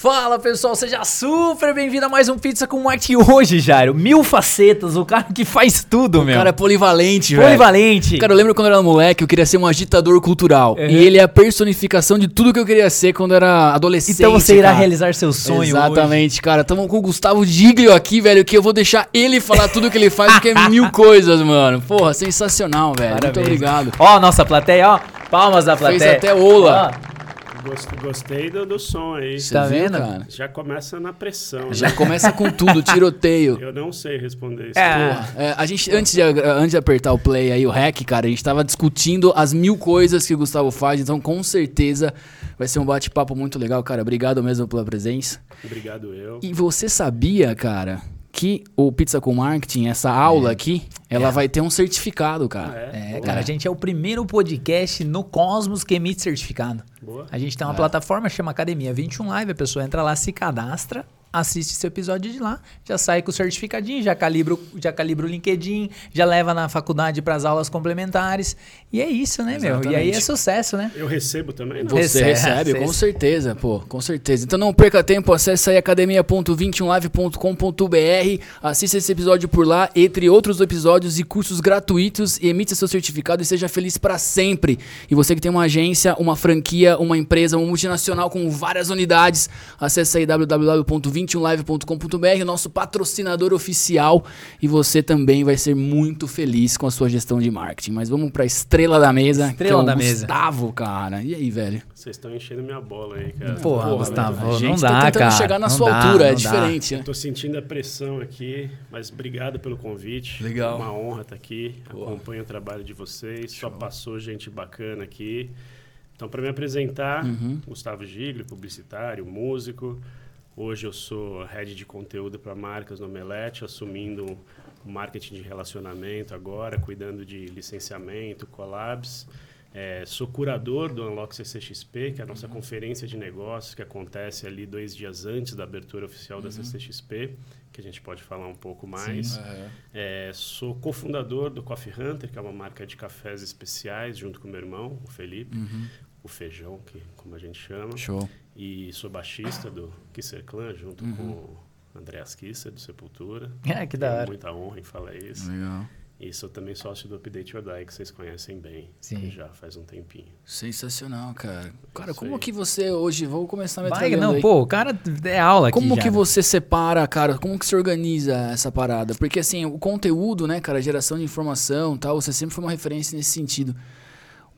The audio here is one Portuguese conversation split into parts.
Fala pessoal, seja super bem-vindo a mais um Pizza com Marte hoje, Jairo. Mil facetas, o cara que faz tudo, O meu. cara é polivalente, velho. polivalente. Cara, eu lembro quando eu era moleque, eu queria ser um agitador cultural. Uhum. E ele é a personificação de tudo que eu queria ser quando era adolescente. então você irá cara. realizar seu sonho Exatamente, cara. Tamo com o Gustavo Giglio aqui, velho, que eu vou deixar ele falar tudo que ele faz, porque é mil coisas, mano. Porra, sensacional, velho. Muito Parabéns. obrigado. Ó, nossa plateia, ó. Palmas da Fez plateia. até ola. Ó, Gost- Gostei do, do som aí. Você Tá viu, vendo? cara? Já começa na pressão. Já né? começa com tudo, tiroteio. Eu não sei responder isso. É. Porra, é, a gente, antes de, antes de apertar o play aí, o hack, cara, a gente tava discutindo as mil coisas que o Gustavo faz, então com certeza vai ser um bate-papo muito legal, cara. Obrigado mesmo pela presença. Obrigado eu. E você sabia, cara, que o Pizza com Marketing, essa aula aqui, ela vai ter um certificado, cara. é? É, cara, a gente é o primeiro podcast no Cosmos que emite certificado. Boa. A gente tem É. uma plataforma chama Academia 21 Live, a pessoa entra lá, se cadastra, assiste esse episódio de lá, já sai com o certificadinho, já calibra, já calibra o LinkedIn, já leva na faculdade para as aulas complementares. E é isso, né, Exatamente. meu? E aí é sucesso, né? Eu recebo também. Né? Você recebe, recebe, com certeza, pô, com certeza. Então não perca tempo, acesse aí academia.21live.com.br, assista esse episódio por lá, entre outros episódios e cursos gratuitos, e emite seu certificado e seja feliz para sempre. E você que tem uma agência, uma franquia, uma empresa, uma multinacional com várias unidades, acesse aí www.21 21live.com.br, nosso patrocinador oficial, e você também vai ser muito feliz com a sua gestão de marketing. Mas vamos para estrela da mesa, estrela que é o da Gustavo, mesa. cara. E aí, velho? Vocês estão enchendo minha bola aí, cara. porra Gustavo, a gente não tá dá, tentando cara. chegar na não sua dá, altura, é dá. diferente. Né? Tô sentindo a pressão aqui, mas obrigado pelo convite. Legal. É uma honra estar aqui. Pô. Acompanho o trabalho de vocês. Show. Só passou gente bacana aqui. Então, para me apresentar, uhum. Gustavo Gigli, publicitário, músico. Hoje eu sou head de conteúdo para marcas no Omelete, assumindo o marketing de relacionamento agora, cuidando de licenciamento, collabs. É, sou curador do Unlock CCXP, que é a nossa conferência de negócios que acontece ali dois dias antes da abertura oficial da CCXP, que a gente pode falar um pouco mais. É, sou cofundador do Coffee Hunter, que é uma marca de cafés especiais, junto com meu irmão, o Felipe, o Feijão, que como a gente chama. Show. E sou baixista do Kisser Clan, junto com o Andreas Kisser, do Sepultura. É, que da hora. muita honra em falar isso. Legal. E sou também sócio do Update Your Die, que vocês conhecem bem. Sim. Já faz um tempinho. Sensacional, cara. Cara, Isso como aí. que você hoje, vou começar me Vai, não, aí. pô, o cara é aula aqui Como já, que né? você separa, cara? Como que se organiza essa parada? Porque assim, o conteúdo, né, cara, a geração de informação, tal, você sempre foi uma referência nesse sentido.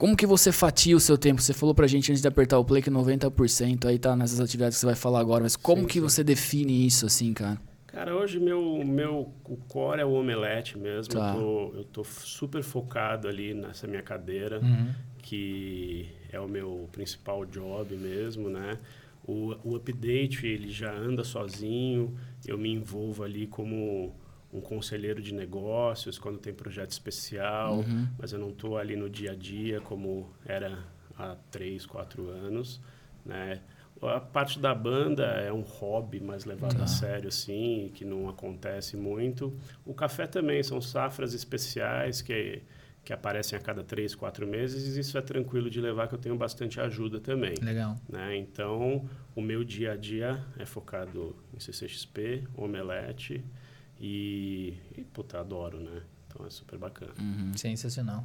Como que você fatia o seu tempo? Você falou pra gente antes de apertar o play que 90% aí tá nessas atividades que você vai falar agora, mas como Sim, que sim. você define isso assim, cara? Cara, hoje meu, meu o core é o omelete mesmo. Tá. Eu, tô, eu tô super focado ali nessa minha cadeira, Uhum. que é o meu principal job mesmo, né? O, o update, ele já anda sozinho. Eu me envolvo ali como um conselheiro de negócios, quando tem projeto especial. Uhum. Mas eu não estou ali no dia a dia como era há três, quatro anos, né? A parte da banda é um hobby mais levado Tá. a sério, assim, que não acontece muito. O café também são safras especiais que, que aparecem a cada três, quatro meses, e isso é tranquilo de levar, que eu tenho bastante ajuda também. Legal. Né? Então, o meu dia a dia é focado em CCXP, omelete e, e puta, adoro, né? Então é super bacana. Uhum. Sensacional.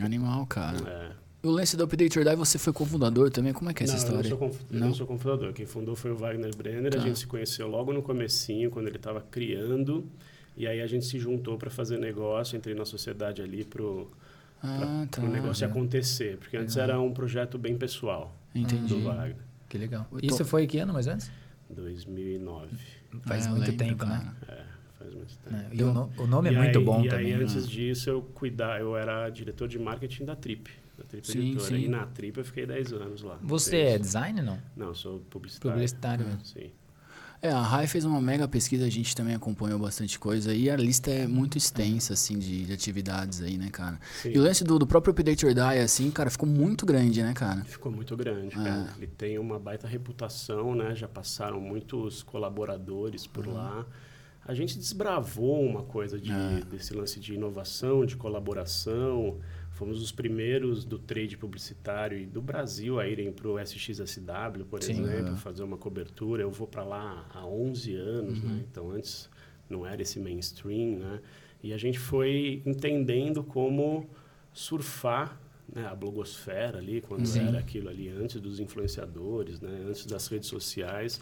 Animal, cara. É. O lance do Update or Die, você foi cofundador também? Como é que é essa não, história? Eu não, sou eu Não? sou confundador. Quem fundou foi o Wagner Brenner. Tá. A gente se conheceu logo no comecinho, quando ele estava criando. E aí a gente se juntou para fazer negócio, entrei na sociedade ali pro, Ah, tá. negócio acontecer. Porque antes era um projeto bem pessoal Entendi. do Wagner. Que legal. Isso foi que ano mais ou menos? 2009. Faz É, eu muito lembro, tempo, cara. né? É, muito tempo. É, E o, no- o nome é E muito aí- bom e também. aí, né? antes disso, eu cuidar, eu era diretor de marketing da Trip. Da Trip Sim, Editora. sim. E na Trip eu fiquei 10 anos lá. Você é Desde- design não? Não, eu sou publicitário. Publicitário mesmo. Sim. É, a Rai fez uma mega pesquisa, a gente também acompanhou bastante coisa e a lista é muito extensa, assim, de, de atividades aí, né, cara? Sim. E o lance do, do próprio Update or Die, assim, cara, ficou muito grande, né, cara? Ficou muito grande, cara. Ele tem uma baita reputação, né? Já passaram muitos colaboradores por lá. A gente desbravou uma coisa de, desse lance de inovação, de colaboração. Fomos os primeiros do trade publicitário e do Brasil a irem para o SXSW, por Sim, exemplo, é. fazer uma cobertura. Eu vou para lá há 11 anos, Uhum. né? Então, antes não era esse mainstream, né? E a gente foi entendendo como surfar né, a blogosfera ali, quando Sim. era aquilo ali, antes dos influenciadores, né? Antes das redes sociais.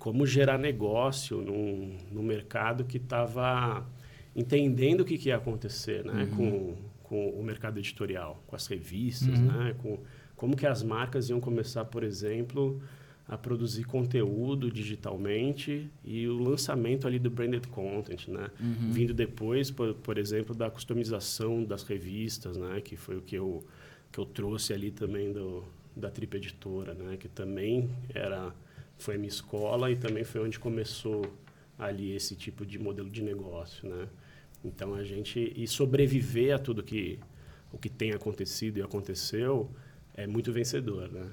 Como gerar negócio num, num mercado que estava entendendo o que, que ia acontecer, né? Com, com o mercado editorial, com as revistas, né? Com como que as marcas iam começar, por exemplo, a produzir conteúdo digitalmente e o lançamento ali do branded content, né? Vindo depois, por, por exemplo, da customização das revistas, né? Que foi o que eu que eu trouxe ali também do da Trip Editora, né? Que também era foi minha escola e também foi onde começou ali esse tipo de modelo de negócio, né? Então a gente e sobreviver a tudo que o que tem acontecido e aconteceu é muito vencedor, né?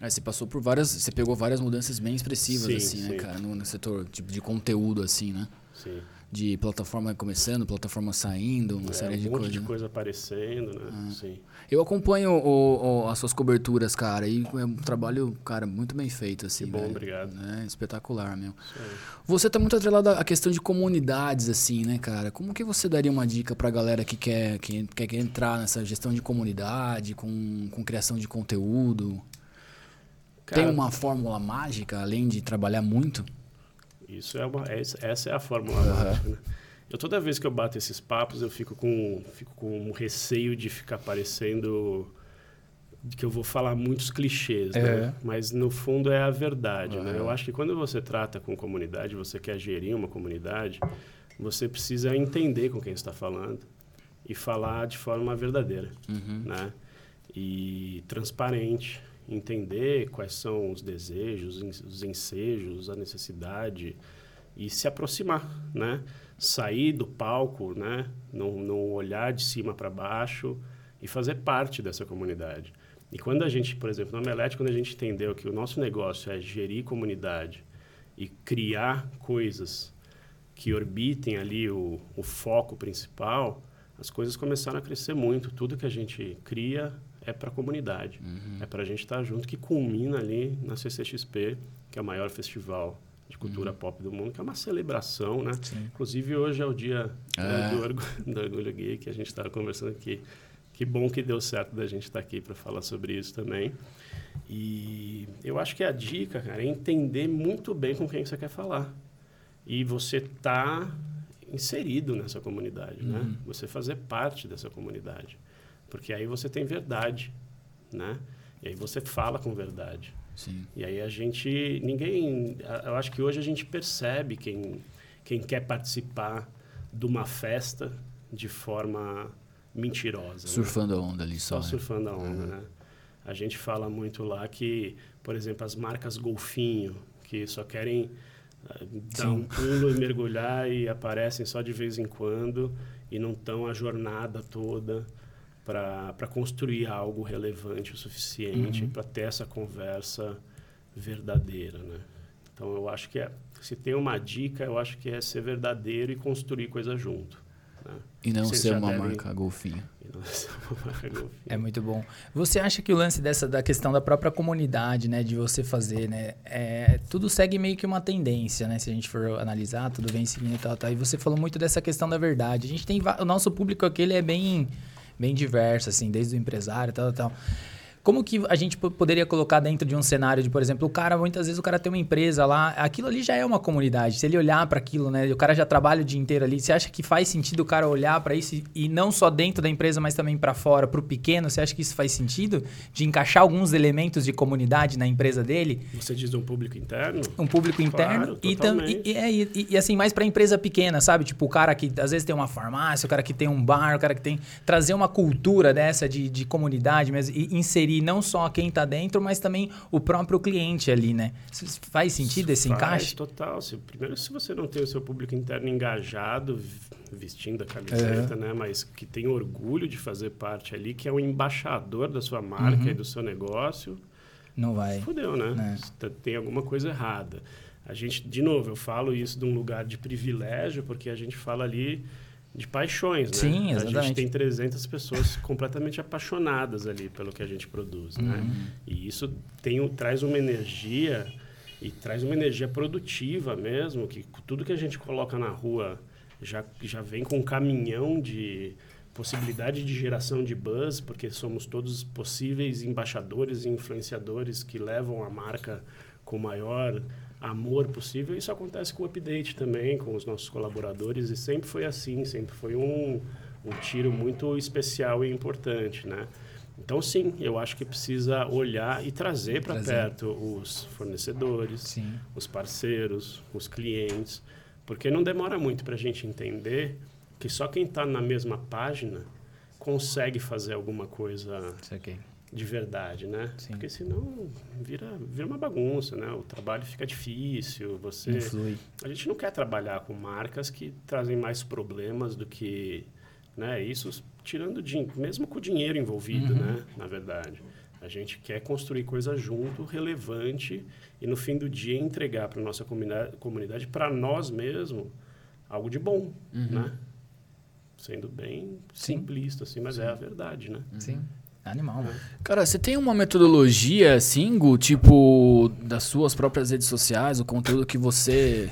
Aí você passou por várias. Você pegou várias mudanças bem expressivas, Sim, assim, né, sim. cara? No, no setor tipo, de conteúdo, assim, né? Sim. De plataforma começando, plataforma saindo, uma É, série um de monte coisas. de né? coisa aparecendo, né? Sim. Eu acompanho o- o- as suas coberturas, cara, e é um trabalho, cara, muito bem feito, assim. Que bom, né? obrigado. É, espetacular, meu. Aí. Você tá muito atrelado à questão de comunidades, assim, né, cara? Como que você daria uma dica pra galera que quer, que quer, entrar nessa gestão de comunidade, com, com criação de conteúdo? Tem Cara, uma fórmula mágica, além de trabalhar muito? Isso é uma, é- essa é a fórmula mágica, né? Eu toda vez que eu bato esses papos, eu fico com, fico com um receio de ficar parecendo que eu vou falar muitos clichês, É. né? Mas no fundo é a verdade, né? Eu acho que quando você trata com comunidade, você quer gerir uma comunidade, você precisa entender com quem está falando e falar de forma verdadeira, né? E transparente, entender quais são os desejos, os ensejos, a necessidade e se aproximar, né? Sair do palco, né? Não, não olhar de cima para baixo e fazer parte dessa comunidade. E quando a gente, por exemplo, na Omelete, quando a gente entendeu que o nosso negócio é gerir comunidade e criar coisas que orbitem ali o, o foco principal, as coisas começaram a crescer muito. Tudo que a gente cria é para a comunidade. É para a gente estar junto, que culmina ali na CCXP, que é o maior festival de cultura pop do mundo, que é uma celebração, né? Inclusive, hoje é o dia né, do, orgu- do Orgulho Gay, que a gente estava conversando aqui. Que bom que deu certo da gente estar aqui para falar sobre isso também. E eu acho que a dica, cara, é entender muito bem com quem você quer falar. E você tá inserido nessa comunidade, né? Você fazer parte dessa comunidade. Porque aí você tem verdade, né? E aí você fala com verdade. Sim. E aí a gente, ninguém, eu acho que hoje a gente percebe quem, quem quer participar de uma festa de forma mentirosa. né? Surfando a onda ali só. Só né? surfando a onda, né? A gente fala muito lá que, por exemplo, as marcas golfinho, que só querem ah, dar Sim. um pulo e mergulhar e aparecem só de vez em quando e não estão a jornada toda para construir algo relevante o suficiente Uhum. para ter essa conversa verdadeira, né? Então, eu acho que é, se tem uma dica, eu acho que é ser verdadeiro e construir coisa junto. Né? E não Vocês ser uma devem- marca golfinho. É muito bom. Você acha que o lance dessa da questão da própria comunidade, né, de você fazer, né, é, tudo segue meio que uma tendência, né, se a gente for analisar, tudo vem seguindo e tal, tal. E você falou muito dessa questão da verdade. A gente tem o nosso público aqui ele é bem bem diverso assim, desde o empresário, tal, tal. Como que a gente po- poderia colocar dentro de um cenário de, por exemplo, o cara, muitas vezes o cara tem uma empresa lá, aquilo ali já é uma comunidade. Se ele olhar para aquilo, né, o cara já trabalha o dia inteiro ali, você acha que faz sentido o cara olhar para isso e, não só dentro da empresa, mas também para fora, para o pequeno? Você acha que isso faz sentido de encaixar alguns elementos de comunidade na empresa dele? Você diz um público interno? um público interno Claro, e, tam, e, totalmente. e, é, e- e, assim mais para empresa pequena, sabe? Tipo o cara que às vezes tem uma farmácia, o cara que tem um bar, o cara que tem trazer uma cultura dessa de, de comunidade mesmo e inserir não só quem tá dentro, mas também o próprio cliente ali, né? Faz sentido esse Faz, encaixe? Total. Se, primeiro, se você não tem o seu público interno engajado, vestindo a camiseta, né? Mas que tem orgulho de fazer parte ali, que é o embaixador da sua marca Uhum. e do seu negócio, Não vai. fudeu, né? É. Tem alguma coisa errada. A gente, de novo, eu falo isso de um lugar de privilégio, porque a gente fala ali de paixões, né? Sim, A gente exatamente. tem 300 pessoas completamente apaixonadas ali pelo que a gente produz, né? Uhum. E isso tem, traz uma energia e traz uma energia produtiva mesmo, que tudo que a gente coloca na rua já, já vem com um caminhão de possibilidade de geração de buzz, porque somos todos possíveis embaixadores e influenciadores que levam a marca com maior amor possível. Isso acontece com o update também, com os nossos colaboradores, e sempre foi assim, sempre foi um, um tiro muito especial e importante, né? Então, sim, eu acho que precisa olhar e trazer para perto os fornecedores, Sim. os parceiros, os clientes, porque não demora muito para a gente entender que só quem está na mesma página consegue fazer alguma coisa Isso aqui. De verdade, né? Sim. Porque senão vira, vira uma bagunça, né? O trabalho fica difícil, você... Influi. A gente não quer trabalhar com marcas que trazem mais problemas do que, né? Isso tirando din- mesmo com o dinheiro envolvido, Uhum. né? Na verdade, a gente quer construir coisa junto, relevante e no fim do dia entregar para nossa comunidade, comunidade para nós mesmos, algo de bom, né? Sendo bem Uhum. Sim. simplista, assim, mas é a verdade, né? Sim. Animal, mano. Cara, você tem uma metodologia, assim, Gu, tipo, das suas próprias redes sociais, o conteúdo que você.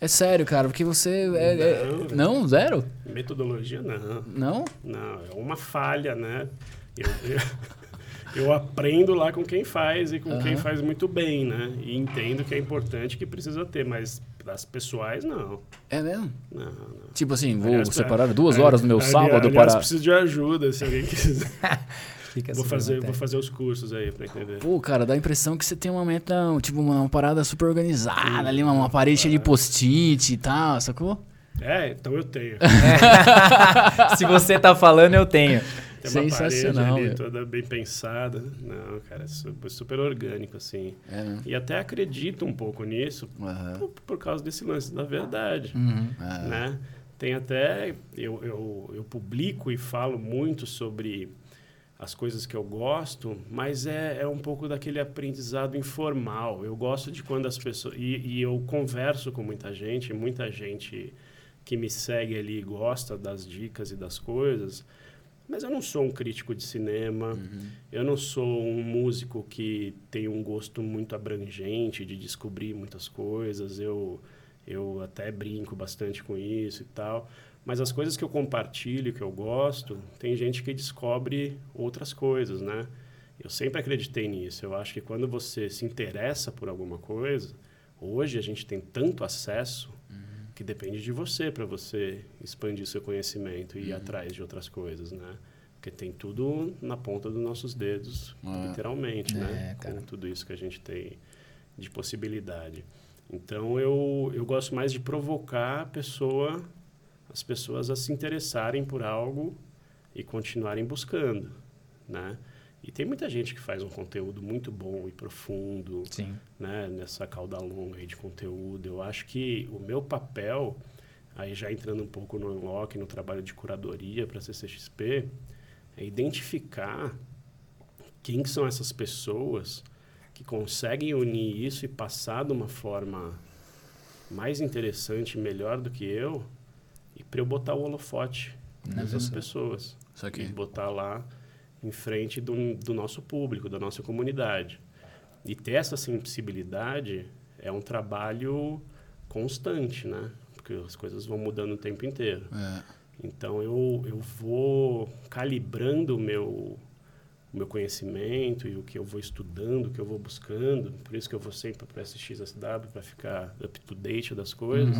É sério, cara, porque você. é- é- Não, velho. Não, zero? Metodologia, não. Não? Não, é uma falha, né? Eu, eu, eu aprendo lá com quem faz e com quem Aham. faz muito bem, né? E entendo que é importante que precisa ter, mas das pessoais, não. É mesmo? Não, não. Tipo assim, vou Aliás, separar duas horas no meu ali- sábado aliás, para. preciso de ajuda, se alguém quiser. Fica vou, super fazer, matéria. vou fazer os cursos aí pra entender. Pô, cara, dá a impressão que você tem uma meta, tipo, uma, uma parada super organizada ali, uma, uma parede cheia de post-it e tal, sacou? É, então eu tenho. Se você tá falando, eu tenho. Tem uma parede Sensacional, ali velho. toda bem pensada. Não, cara, é super, super orgânico, assim. É mesmo. E até acredito um pouco nisso Aham. por, por causa desse lance da verdade. Uhum. Né? Tem até eu, eu, eu publico e falo muito sobre as coisas que eu gosto, mas é, é um pouco daquele aprendizado informal. Eu gosto de quando as pessoas e, e eu converso com muita gente, muita gente que me segue ali gosta das dicas e das coisas. Mas eu não sou um crítico de cinema, eu não sou um músico que tem um gosto muito abrangente de descobrir muitas coisas. Eu, eu até brinco bastante com isso e tal. Mas as coisas que eu compartilho, que eu gosto, tem gente que descobre outras coisas, né? Eu sempre acreditei nisso. Eu acho que quando você se interessa por alguma coisa, hoje a gente tem tanto acesso que depende de você para você expandir seu conhecimento e ir atrás de outras coisas, né? Porque tem tudo na ponta dos nossos dedos, É. literalmente, né? É, cara. Com tudo isso que a gente tem de possibilidade. Então eu, eu gosto mais de provocar a pessoa, as pessoas a se interessarem por algo e continuarem buscando, né? E tem muita gente que faz um conteúdo muito bom e profundo, Sim. né, nessa cauda longa de conteúdo. Eu acho que o meu papel, aí já entrando um pouco no Unlock, no trabalho de curadoria para a CCXP, é identificar quem que são essas pessoas que conseguem unir isso e passar de uma forma mais interessante, melhor do que eu, e para eu botar o holofote nessas pessoas Isso e botar lá em frente do, do nosso público, da nossa comunidade. E ter essa sensibilidade é um trabalho constante, né? Porque as coisas vão mudando o tempo inteiro. É. Então eu, eu vou calibrando o meu, o meu conhecimento e o que eu vou estudando, o que eu vou buscando. Por isso que eu vou sempre para SXSW para ficar up to date das coisas,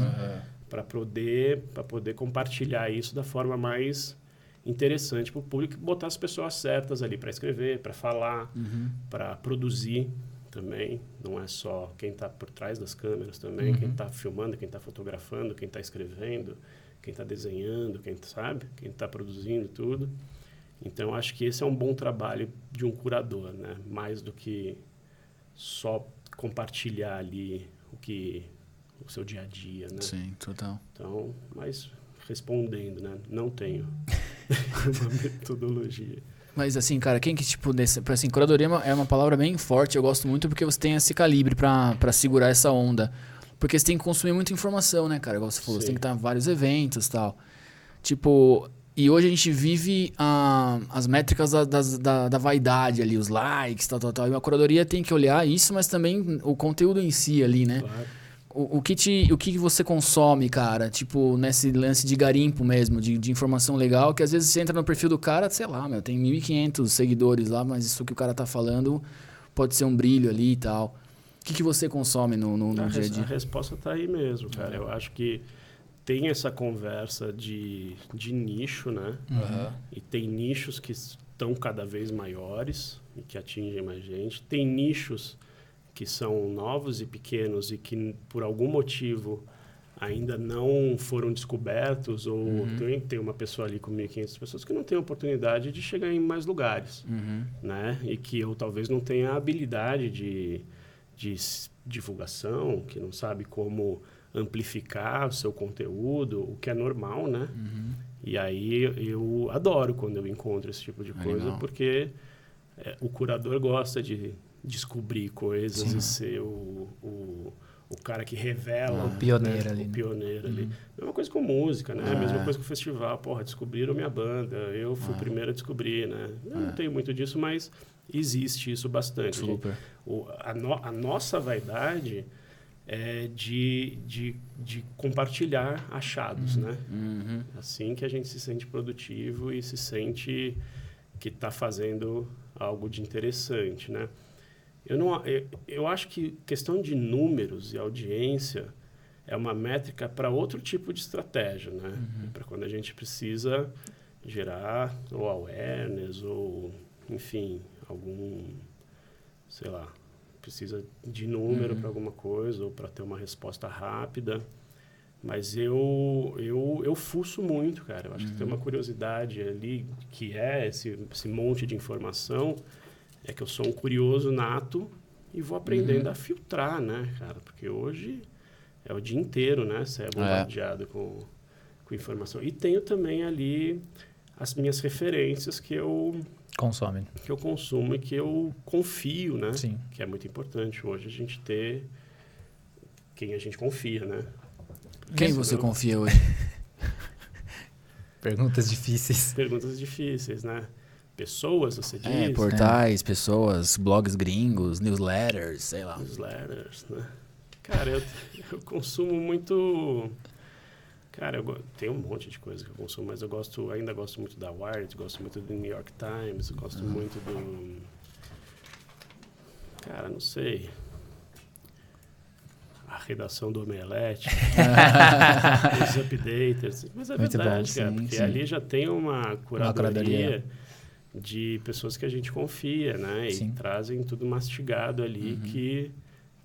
para poder poder compartilhar isso da forma mais interessante para o público e botar as pessoas certas ali para escrever, para falar, para produzir também. Não é só quem está por trás das câmeras também, quem está filmando, quem está fotografando, quem está escrevendo, quem está desenhando, quem sabe, quem está produzindo tudo. Então acho que esse é um bom trabalho de um curador, né? Mais do que só compartilhar ali o que o seu dia a dia, né? Sim, total. Então, mas respondendo, né? Não tenho uma metodologia. Mas assim, cara, quem que, tipo, desse, assim, curadoria é uma, é uma palavra bem forte, eu gosto muito porque você tem esse calibre pra, pra segurar essa onda. Porque você tem que consumir muita informação, né, cara? Igual você falou, você Sim. tem que estar em vários eventos e tal. Tipo, e hoje a gente vive ah, as métricas da, da, da vaidade ali, os likes, tal, tal, tal. E a curadoria tem que olhar isso, mas também o conteúdo em si ali, né? Claro. O, o que te, o que você consome, cara? Tipo, nesse lance de garimpo mesmo, de, de informação legal, que às vezes você entra no perfil do cara, sei lá, meu, tem 1.500 seguidores lá, mas isso que o cara tá falando pode ser um brilho ali e tal. O que, que você consome no, no, no A, dia a res- a dia? resposta está aí mesmo, cara. Eu acho que tem essa conversa de, de nicho, né? Aham. E tem nichos que estão cada vez maiores e que atingem mais gente. Tem nichos que são novos e pequenos e que, por algum motivo, ainda não foram descobertos ou tem, tem uma pessoa ali com 1.500 pessoas que não tem oportunidade de chegar em mais lugares Uhum. né? E que eu talvez não tenha a habilidade de, de divulgação, que não sabe como amplificar o seu conteúdo, o que é normal, né? Uhum. E aí eu adoro quando eu encontro esse tipo de Ah, coisa, legal. porque é, o curador gosta de descobrir coisas Sim. e ser o, o, o cara que revela. O pioneiro né? ali, O né? pioneiro ali. Mesma coisa com música, né? Ah. Mesma coisa com festival. Porra, descobriram minha banda. Eu fui o primeiro a descobrir, né? Eu não tenho muito disso, mas existe isso bastante. Super. O, a, no- a nossa vaidade é de, de, de compartilhar achados, né? Uhum. Assim que a gente se sente produtivo e se sente que está fazendo algo de interessante, né? Eu, não, eu, eu acho que questão de números e audiência é uma métrica para outro tipo de estratégia, né? Para quando a gente precisa gerar ou awareness ou, enfim, algum, sei lá, precisa de número para alguma coisa ou para ter uma resposta rápida. Mas eu, eu, eu fuço muito, cara. Eu acho que tem uma curiosidade ali, que é esse, esse monte de informação, é que eu sou um curioso nato e vou aprendendo a filtrar, né, cara? Porque hoje é o dia inteiro, né? Você é bombardeado com, com informação. E tenho também ali as minhas referências que eu, Consome. que eu consumo e que eu confio, né? Sim. Que é muito importante hoje a gente ter quem a gente confia, né? Quem Isso, você não? confia hoje? Perguntas difíceis. Perguntas difíceis, né? Pessoas, você diz? É, portais, pessoas, blogs gringos, newsletters, sei lá. Newsletters, né? Cara, eu, eu consumo muito... Cara, eu tem um monte de coisa que eu consumo, mas eu gosto, ainda gosto muito da Wired, gosto muito do New York Times, gosto muito do... Cara, não sei. A redação do Omelete. os updaters. Mas é Muito bom, verdade, cara, sim, porque sim. ali já tem uma curadoria, curadoria. De pessoas que a gente confia, né? E Sim. trazem tudo mastigado ali que,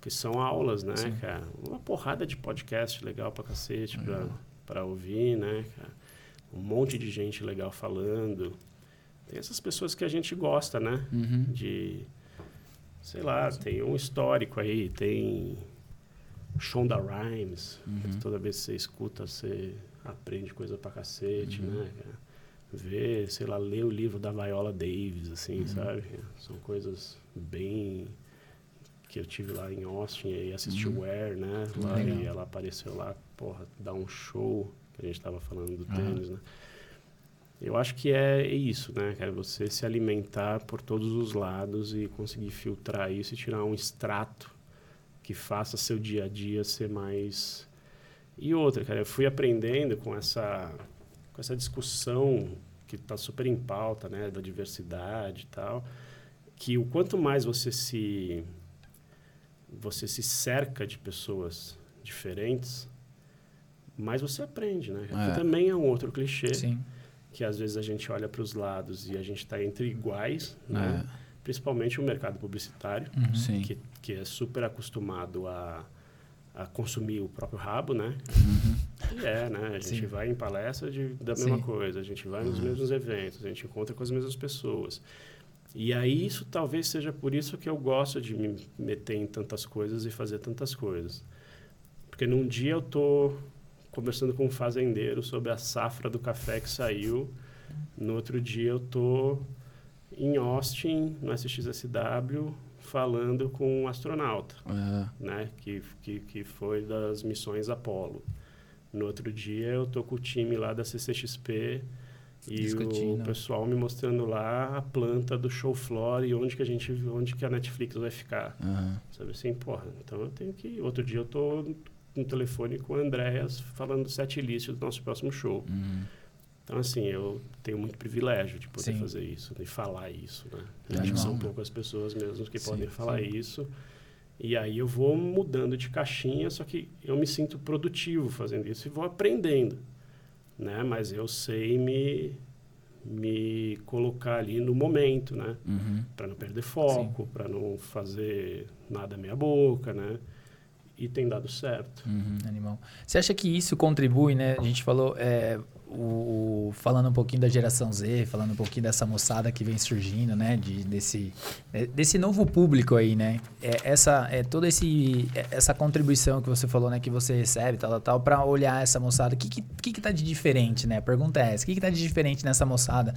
que são aulas, né, Sim. cara? Uma porrada de podcast legal pra cacete Uhum. pra, pra ouvir, né, cara? Um monte de gente legal falando. Tem essas pessoas que a gente gosta, né? Uhum. de sei lá, tem um histórico aí, tem Shonda Rhimes, que toda vez que você escuta, você aprende coisa pra cacete, né? cara? Ver, sei lá, ler o livro da Viola Davis, assim, sabe? São coisas bem que eu tive lá em Austin e assisti o Wear, né? Lá, Legal. e ela apareceu lá, porra, dar um show, que a gente tava falando do Aham. tênis, né? Eu acho que é isso, né, cara? Você se alimentar por todos os lados e conseguir filtrar isso e tirar um extrato que faça seu dia a dia ser mais. E outra, cara, eu fui aprendendo com essa, com essa discussão que está super em pauta, né, da diversidade e tal, que o quanto mais você se você se cerca de pessoas diferentes, mais você aprende, né? É. Que também é um outro clichê Sim. que às vezes a gente olha para os lados e a gente está entre iguais, né? Principalmente o mercado publicitário, Uhum. Sim. que, que é super acostumado a, a consumir o próprio rabo, né? Uhum. É, né? A gente Sim. vai em palestra de, da mesma Sim. coisa, a gente vai Uhum. nos mesmos eventos, a gente encontra com as mesmas pessoas. E aí isso talvez seja por isso que eu gosto de me meter em tantas coisas e fazer tantas coisas. Porque num dia eu tô conversando com um fazendeiro sobre a safra do café que saiu, no outro dia eu tô em Austin, no SXSW, falando com um astronauta É. né, que, que, que foi das missões Apollo. No outro dia eu tô com o time lá da CCXP e Discutindo. o pessoal me mostrando lá a planta do show floor e onde que a gente, onde que a Netflix vai ficar. Aham. Sabe assim, porra, então eu tenho que... Outro dia eu tô no telefone com o Andréas falando do set list do nosso próximo show. Uhum. Então, assim, eu tenho muito privilégio de poder Sim. fazer isso, de falar isso, né? Eu acho que são poucas pessoas mesmo que Sim, podem falar sim. isso. E aí eu vou mudando de caixinha, só que eu me sinto produtivo fazendo isso e vou aprendendo, né? Mas eu sei me me colocar ali no momento, né? Uhum. Para não perder foco, para não fazer nada meia boca, né? E tem dado certo. Uhum. Animal. Você acha que isso contribui, né? A gente falou, é, o, falando um pouquinho da geração Z, falando um pouquinho dessa moçada que vem surgindo, né? De, desse, é, desse novo público aí, né? É, essa, é toda esse, é, essa contribuição que você falou, né? Que você recebe, tal, tal, tal, pra olhar essa moçada. O que, que, que, tá de diferente, né? A pergunta é essa. O que, que tá de diferente nessa moçada?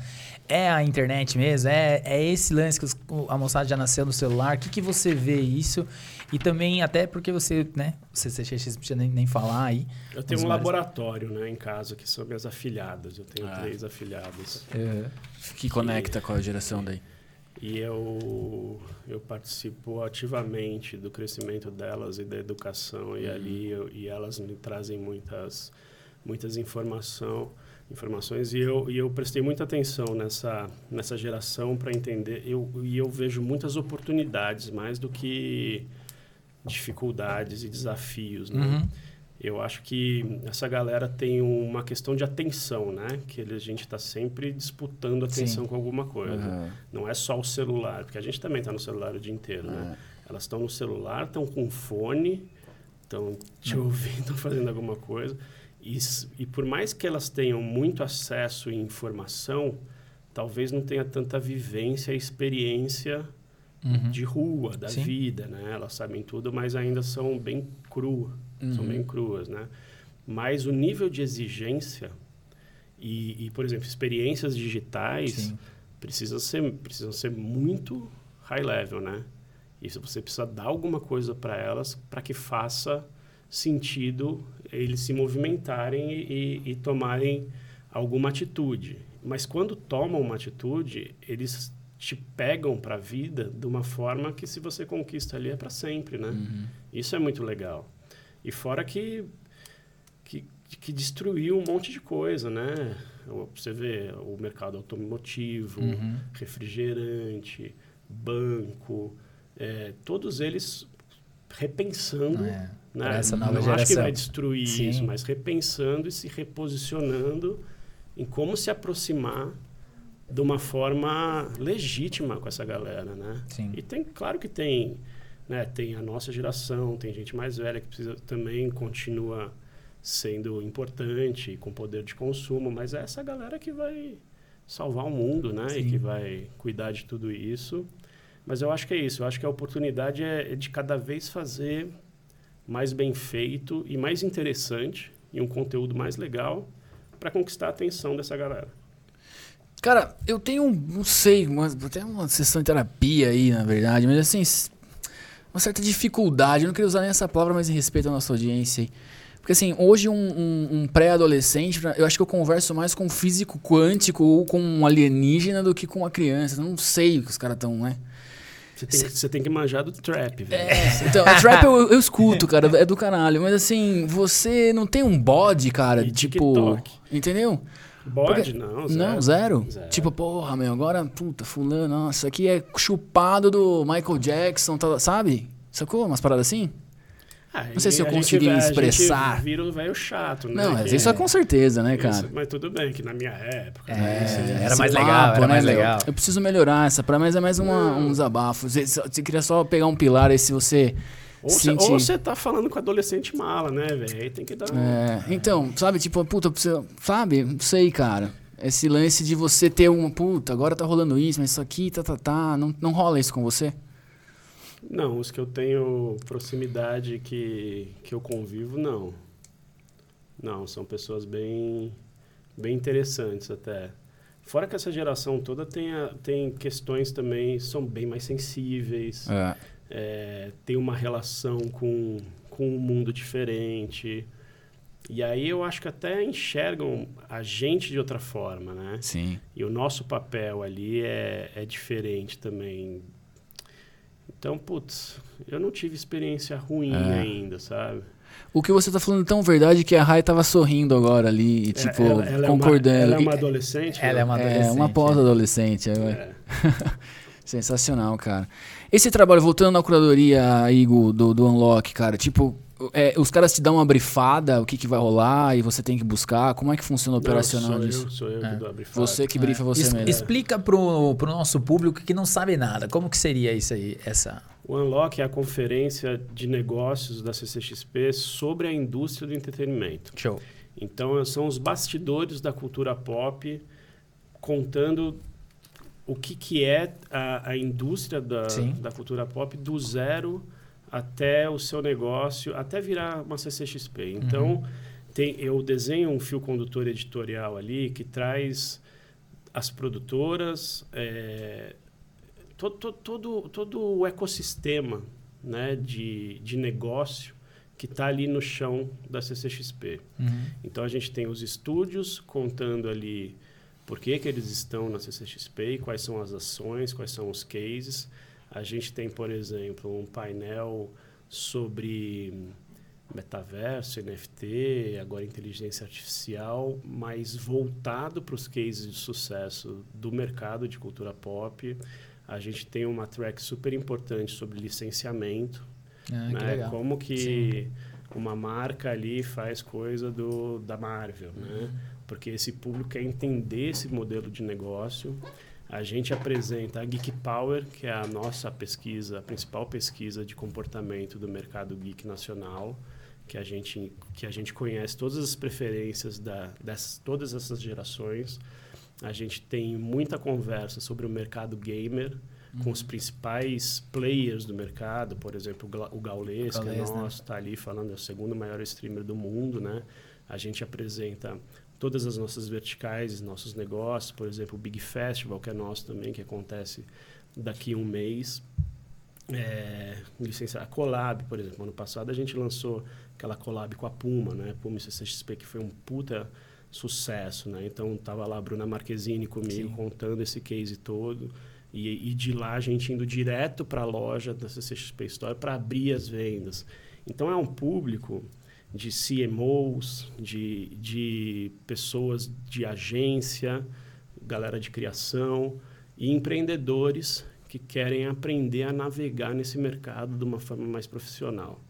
É a internet mesmo? É, é esse lance que a moçada já nasceu no celular? O que, que você vê isso? E também, até porque você, né? Você, não precisa nem, nem falar aí. Eu tenho um vários- laboratório, né, em casa, que são minhas afilhadas. Eu tenho Ah. três afilhadas. Que conecta com a geração daí. E eu, eu participo ativamente do crescimento delas e da educação. E ali eu- e elas me trazem muitas, muitas informação, informações. E eu, e eu prestei muita atenção nessa, nessa geração para entender. Eu, e eu vejo muitas oportunidades, mais do que dificuldades e desafios. Né? Uhum. Eu acho que essa galera tem uma questão de atenção, né? Que a gente está sempre disputando atenção Sim. com alguma coisa. Aham. Não é só o celular, porque a gente também está no celular o dia inteiro, né? Elas estão no celular, estão com fone, estão te ouvindo, estão fazendo alguma coisa. E, e por mais que elas tenham muito acesso e informação, talvez não tenha tanta vivência e experiência Uhum. de rua, da Sim. vida, né? Elas sabem tudo, mas ainda são bem cruas, são Uhum. bem cruas, né? Mas o nível de exigência e, e, por exemplo, experiências digitais Sim. precisam ser, precisam ser muito high level, né? Isso você precisa dar alguma coisa para elas para que faça sentido eles se movimentarem e, e- e tomarem alguma atitude. Mas quando tomam uma atitude, eles te pegam para a vida de uma forma que se você conquista ali é para sempre, né? Uhum. Isso é muito legal. E fora que, que, que destruiu um monte de coisa, né? Você vê o mercado automotivo, Uhum. refrigerante, banco, é, todos eles repensando, É, né? essa nova Não acho que geração. vai destruir Sim. isso, mas repensando e se reposicionando em como se aproximar de uma forma legítima com essa galera, né? Sim. E tem, claro que tem, né? Tem a nossa geração, tem gente mais velha que precisa também continua sendo importante com poder de consumo, mas é essa galera que vai salvar o mundo, né? E Sim. que vai cuidar de tudo isso. Mas eu acho que é isso. Eu acho que a oportunidade é de cada vez fazer mais bem feito e mais interessante e um conteúdo mais legal para conquistar a atenção dessa galera. Cara, eu tenho, um- não sei, uma, até uma sessão de terapia aí, na verdade, mas assim, uma certa dificuldade. Eu não queria usar nem essa palavra, mas em respeito à nossa audiência aí. Porque assim, hoje um, um- um pré-adolescente, eu acho que eu converso mais com um físico quântico ou com um alienígena do que com uma criança. Eu não sei o que os caras estão, né? Você tem, você tem que manjar do trap, velho. Então, o trap eu, eu escuto, cara, é do caralho. Mas assim, você não tem um bode, cara, E tipo. TikTok. Entendeu? Bode, não, zero. Não, zero? Zero. Tipo, porra, meu, agora, puta, fulano, nossa, isso aqui é chupado do Michael Jackson, tá, sabe? Sacou? Umas paradas assim? Ah, Não sei se eu gente consegui vai- expressar. A gente vira o velho chato, né? Não, mas isso é com certeza, né, isso, cara? mas tudo bem, que na minha época... É, né, isso- era mais legal, era mais meu? legal. Eu preciso melhorar essa, pra mas é mais uma, um desabafo. Você, você queria só pegar um pilar aí se você Ou você, tá falando com adolescente mala, né, velho? Aí tem que dar... É, então, sabe, tipo, puta, sabe? Não sei, cara. Esse lance de você ter uma, puta, agora tá rolando isso, mas isso aqui, tá, tá, tá. Não, não rola isso com você? Não, os que eu tenho proximidade que, que eu convivo, não. Não, são pessoas bem, bem interessantes até. Fora que essa geração toda tem, a- tem questões também, são bem mais sensíveis, É. é, tem uma relação com, com um mundo diferente. E aí eu acho que até enxergam a gente de outra forma, né? Sim. E o nosso papel ali é, é diferente também. Então, putz, eu não tive experiência ruim É. ainda, sabe? O que você tá falando é tão verdade que a Rai tava sorrindo agora ali, e, tipo, ela, ela concordando. É uma, ela é E- uma adolescente? Ela né? é uma É, adolescente. uma pós-adolescente. é. É. Sensacional, cara. Esse trabalho, voltando na curadoria, Igor, do, do Unlock, cara, tipo, é, os caras te dão uma brifada, o que, que vai rolar, e você tem que buscar. Como é que funciona o operacional não, sou disso? Eu, sou eu É. que dou a brifada. Você que brifa você Es- mesmo. Explica pro, pro nosso público que não sabe nada. Como que seria isso aí? Essa. O Unlock é a conferência de negócios da CCXP sobre a indústria do entretenimento. Show. Então, são os bastidores da cultura pop contando o que, que é a, a indústria da, Sim. da cultura pop do zero até o seu negócio, até virar uma CCXP. Então, tem, eu desenho um fio condutor editorial ali que traz as produtoras, é, todo, todo, todo, todo o ecossistema né, de, de negócio que está ali no chão da CCXP. Uhum. Então a gente tem os estúdios contando ali por que, que eles estão na CCXP, quais são as ações, quais são os cases. A gente tem, por exemplo, um painel sobre metaverso, NFT, agora inteligência artificial, mas voltado para os cases de sucesso do mercado de cultura pop. A gente tem uma track super importante sobre licenciamento, Ah, que né? legal. Como que uma marca ali faz coisa do, da Marvel, Uhum. Né? Porque esse público quer entender esse modelo de negócio. A gente apresenta a Geek Power, que é a nossa pesquisa, a principal pesquisa de comportamento do mercado geek nacional, que a gente, que a gente conhece todas as preferências da, dessas, todas essas gerações. A gente tem muita conversa sobre o mercado gamer, com os principais players do mercado, por exemplo, o Gla- o Gaules, que é Gaules, né? nosso, está ali falando, é o segundo maior streamer do mundo, né? A gente apresenta todas as nossas verticais, nossos negócios, por exemplo, o Big Festival, que é nosso também, que acontece daqui a um mês. É, licença, a Collab, por exemplo, ano passado a gente lançou aquela collab com a Puma, né? Puma CCXP, que foi um puta sucesso, né? Então tava lá a Bruna Marquezine comigo Sim. contando esse case todo e, e de lá a gente indo direto para a loja da CCXP Store para abrir as vendas. Então é um público de CMOs, de, de pessoas de agência, galera de criação e empreendedores que querem aprender a navegar nesse mercado de uma forma mais profissional.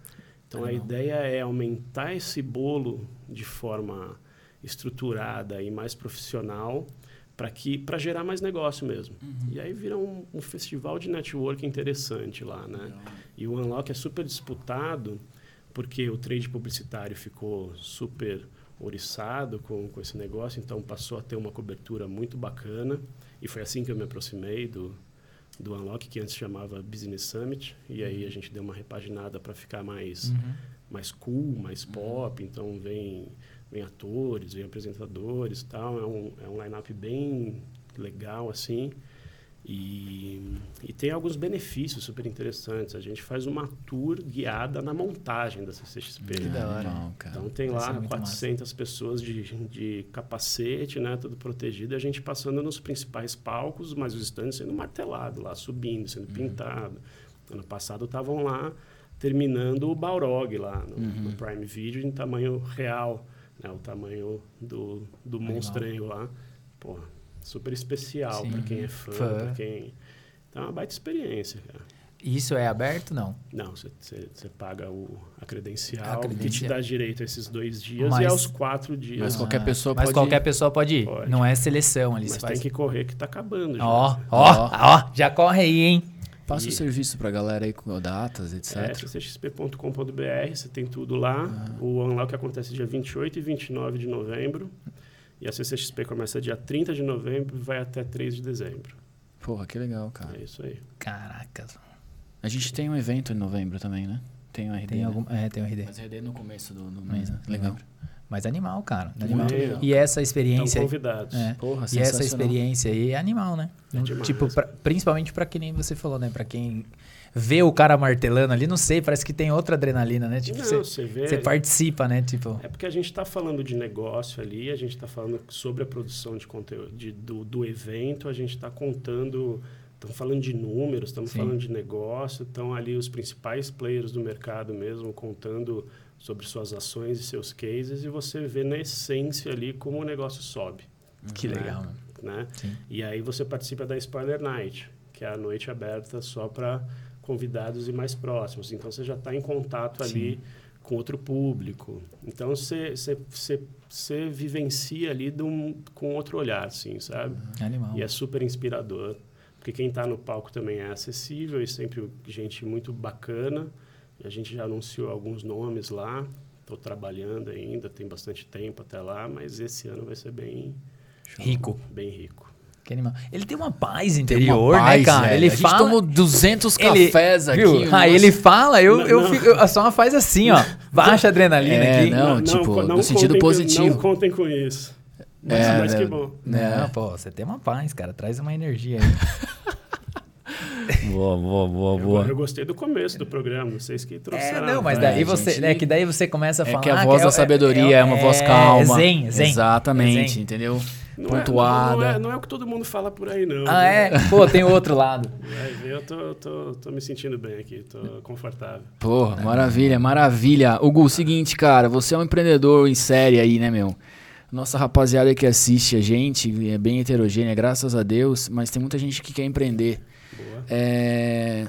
Então a ideia é aumentar esse bolo de forma estruturada e mais profissional para que para gerar mais negócio mesmo. E aí vira um, um festival de network interessante lá, né? E o Unlock é super disputado porque o trade publicitário ficou super oriçado com, com esse negócio, então passou a ter uma cobertura muito bacana. E foi assim que eu me aproximei do, do Unlock, que antes chamava Business Summit. E aí a gente deu uma repaginada para ficar mais, Uhum. mais cool, mais pop. Então vem, vem atores, vem apresentadores e tal. É um, é um line-up bem legal, assim. E, e tem alguns benefícios super interessantes. A gente faz uma tour guiada na montagem da CCXP. Que da hora. Então tem Vai lá muito 400 pessoas de, de capacete, né, tudo protegido, e a gente passando nos principais palcos, mas os estandes sendo martelados lá, subindo, Uhum. sendo pintado. Ano passado estavam lá terminando o Balrog lá no, Uhum. no Prime Video em tamanho real, né, o tamanho do, do monstrengo lá. Pô, super especial para quem é fã, Fã. para quem... Então é uma baita experiência, cara. Isso é aberto? Não. Não, você- paga o, a, credencial, A que te credencial. dá direito a esses dois dias Mas- e aos quatro dias. Mas qualquer Ah, pessoa Mas pode qualquer ir. pessoa pode ir. Pode. Não é seleção ali. Mas você tem faz... que correr que tá acabando já. Ó, ó, ó, já corre aí, hein? Passa E- o serviço pra galera aí com datas, É, etc. ccxp.com.br, você tem tudo lá. O Unlock acontece dia 28 e 29 de novembro. E a CCXP começa dia 30 de novembro e vai até 3 de dezembro. Porra, que legal, cara. É isso aí. Caraca. A gente tem um evento em novembro também, né? Tem o RD. Tem né? algum. É, tem o RD. Mas RD no começo do, do Hum, mês, né? Legal. Mas animal, cara. Animal. legal. E essa Estão experiência. convidados. É. Porra, E essa experiência aí é animal, né? É demais. tipo, pra- principalmente pra quem nem você falou, né? Pra quem ver o cara martelando ali, não sei, parece que tem outra adrenalina, né? Tipo, Não, você, você vê. você participa, né? Tipo, É porque a gente está falando de negócio ali, a gente está falando sobre a produção de conteúdo de- do, do evento, a gente está contando, estamos falando de números, estamos falando de negócio, estão ali os principais players do mercado mesmo contando sobre suas ações e seus cases e você vê na essência ali como o negócio sobe, que né? legal, mano. né? Sim. E aí você participa da Spoiler Night, que é a noite aberta só para convidados e mais próximos. Então você já está em contato ali com outro público. Então você, você, vivencia ali um, com outro olhar, assim, sabe? Animal. E é super inspirador. Porque quem está no palco também é acessível e sempre gente muito bacana. A gente já anunciou alguns nomes lá. Estou trabalhando ainda, tem bastante tempo até lá, mas esse ano vai ser bem Rico. bem rico. Que animal. Ele tem uma paz interior, uma paz, né, cara? velho. Ele a gente fala. tomou 200 ele- cafés aqui. viu? Aí negócio- ele fala, eu, Não, eu não. fico. A só faz assim, ó. Baixa a adrenalina É, aqui. não, tipo, co- no sentido contem com- positivo. não contem com isso. Mas, É, mas né? que bom. Não, pô, você tem uma paz, cara. Traz uma energia aí. Boa, boa, boa, Eu, boa. eu gostei do começo do programa, vocês que É, trouxeram. não, mas É, daí você. gente- É que daí você começa a É falar. que a voz da sabedoria é, uma voz calma. zen, zen. Exatamente, É zen. entendeu? Não é, Pontuada. não, não é, não é o que todo mundo fala por aí, não. Ah, viu? é? Pô, tem o outro lado. Vai ver, eu tô, tô, tô me sentindo bem aqui, tô confortável. Porra, maravilha, maravilha. Hugo, seguinte, cara, você é um empreendedor em série aí, né, meu? Nossa rapaziada que assiste a gente é bem heterogênea, graças a Deus, mas tem muita gente que quer empreender. Boa. É,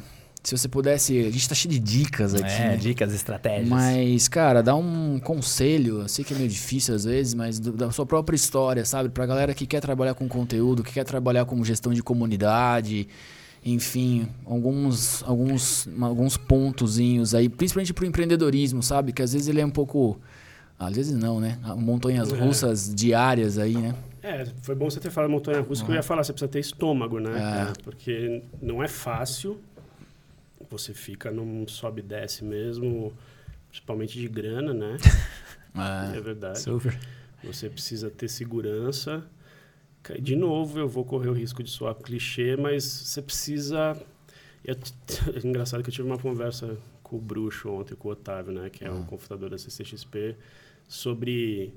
Se você pudesse. A gente tá cheio de dicas aqui. É, dicas, estratégias. Mas, cara, dá um conselho. Eu sei que é meio difícil às vezes, mas do- da sua própria história, sabe? Pra galera que quer trabalhar com conteúdo, que quer trabalhar com gestão de comunidade, enfim, alguns, alguns, alguns pontozinhos aí, principalmente pro empreendedorismo, sabe? Que às vezes ele é um pouco. Às vezes não, né? Montanhas É. russas diárias aí, né? É, foi bom você ter falado montanha russa, que eu ia falar, você precisa ter estômago, né? É. Porque não é fácil, você fica num sobe e desce mesmo, principalmente de grana, né? É verdade. Super. Você precisa ter segurança. De novo, eu vou correr o risco de soar clichê, mas você precisa. É engraçado que eu tive uma conversa com o Bruxo ontem, com o Otávio, né, que é o confundador da CCXP, sobre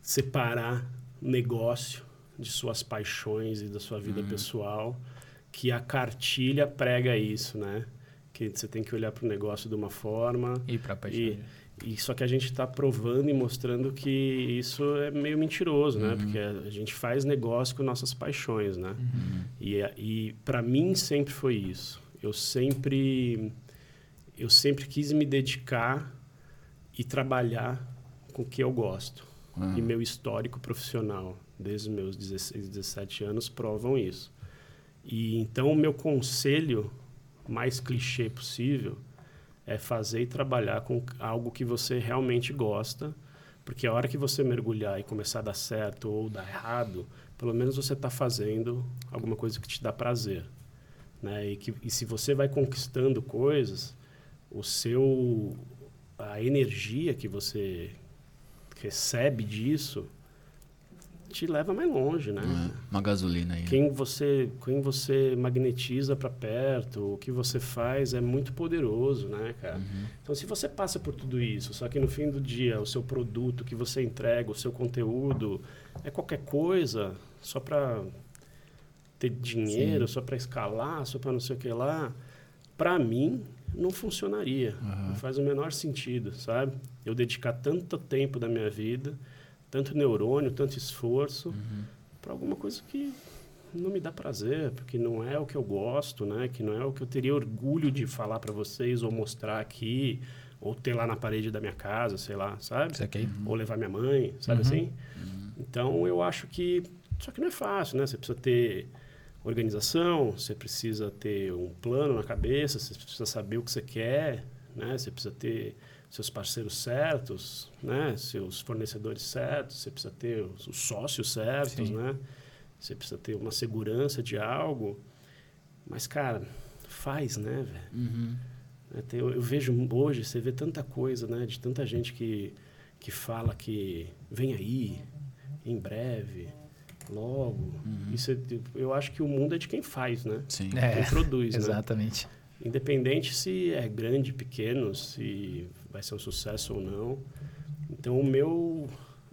separar negócio de suas paixões e da sua vida pessoal, que a cartilha prega isso, né? Que você tem que olhar para o negócio de uma forma, E pra paixão. e, e só que a gente está provando e mostrando que isso é meio mentiroso, né? Porque a, a gente faz negócio com nossas paixões, né? E, a- e para mim sempre foi isso. Eu sempre eu sempre quis me dedicar e trabalhar com o que eu gosto. Ah. E meu histórico profissional, desde os meus 16, 17 anos, provam isso. E então o meu conselho mais clichê possível é fazer e trabalhar com algo que você realmente gosta, porque a hora que você mergulhar e começar a dar certo ou dar errado, pelo menos você está fazendo alguma coisa que te dá prazer, né? E, que, e se você vai conquistando coisas, o seu a energia que você recebe disso te leva mais longe, né? Uma gasolina aí. né? Quem você, quem você magnetiza para perto, o que você faz é muito poderoso, né, cara? Então, se você passa por tudo isso, só que no fim do dia o seu produto que você entrega, o seu conteúdo é qualquer coisa, só para ter dinheiro, só para escalar, só para não sei o que lá, para mim não funcionaria. Não faz o menor sentido, sabe? Eu dedicar tanto tempo da minha vida, tanto neurônio, tanto esforço para alguma coisa que não me dá prazer, porque não é o que eu gosto, né? Que não é o que eu teria orgulho de falar para vocês ou mostrar aqui, ou ter lá na parede da minha casa, sei lá, sabe? Aqui. Ou levar minha mãe, sabe assim? Então eu acho que só que não é fácil, né? Você precisa ter organização, você precisa ter um plano na cabeça, você precisa saber o que você quer, né? Você precisa ter seus parceiros certos, né? Seus fornecedores certos, você precisa ter os, os sócios certos, Sim. né? Você precisa ter uma segurança de algo. Mas, cara, faz, né, velho? Uhum. Né, tem- Eu, eu vejo hoje, você vê tanta coisa, né? De tanta gente que, que fala que vem aí, em breve, logo. Isso é- eu acho que o mundo é de quem faz, né? Sim. É, Quem produz, né? Exatamente. Independente se é grande, pequeno, se vai ser um sucesso ou não. Então, o meu...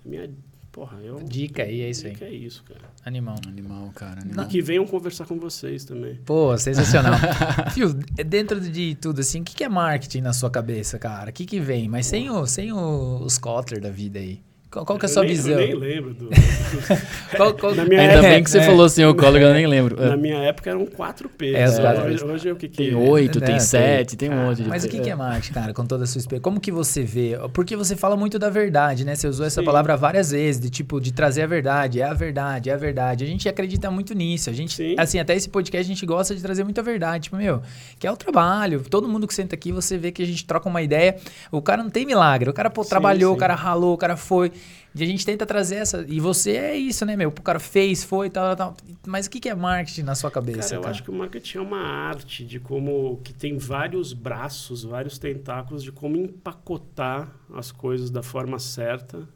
A minha Porra, eu. Dica aí, é isso aí. Dica é isso, cara. Animal. Animal, cara. E Animal. que venham conversar com vocês também. Pô, sensacional. Fio, dentro de tudo, assim, o que que é marketing na sua cabeça, cara? O que que vem? Mas sem, o, sem o, os Kotler da vida aí. Qual, qual que é a Eu sua nem- visão? Eu nem lembro do. Qual- qual- Na minha Ainda época, bem que você é. falou assim, o código eu nem lembro. na minha época eram 4P. É, os né? quatro hoje, hoje é o que, que Tem é? oito, É, tem tem- sete, tem um monte de Mas o que, que é marketing, cara, com toda a sua experiência? Como que você vê? Porque você fala muito da verdade, né? Você usou essa Sim. palavra várias vezes, de tipo, de trazer a verdade, é a verdade, é a verdade. A gente acredita muito nisso. A gente, Sim. assim, até esse podcast a gente gosta de trazer muita verdade. Tipo, meu, que é o trabalho. Todo mundo que senta aqui, você vê que a gente troca uma ideia. O cara não tem milagre. O cara, pô, Sim, trabalhou, sim. o cara ralou, o cara foi. E a gente tenta trazer essa. E você é isso, né, meu? O cara fez, foi, tal, tal. tal. Mas o que, é marketing na sua cabeça? Cara, eu acho que o marketing é uma arte de como que tem vários braços, vários tentáculos de como empacotar as coisas da forma certa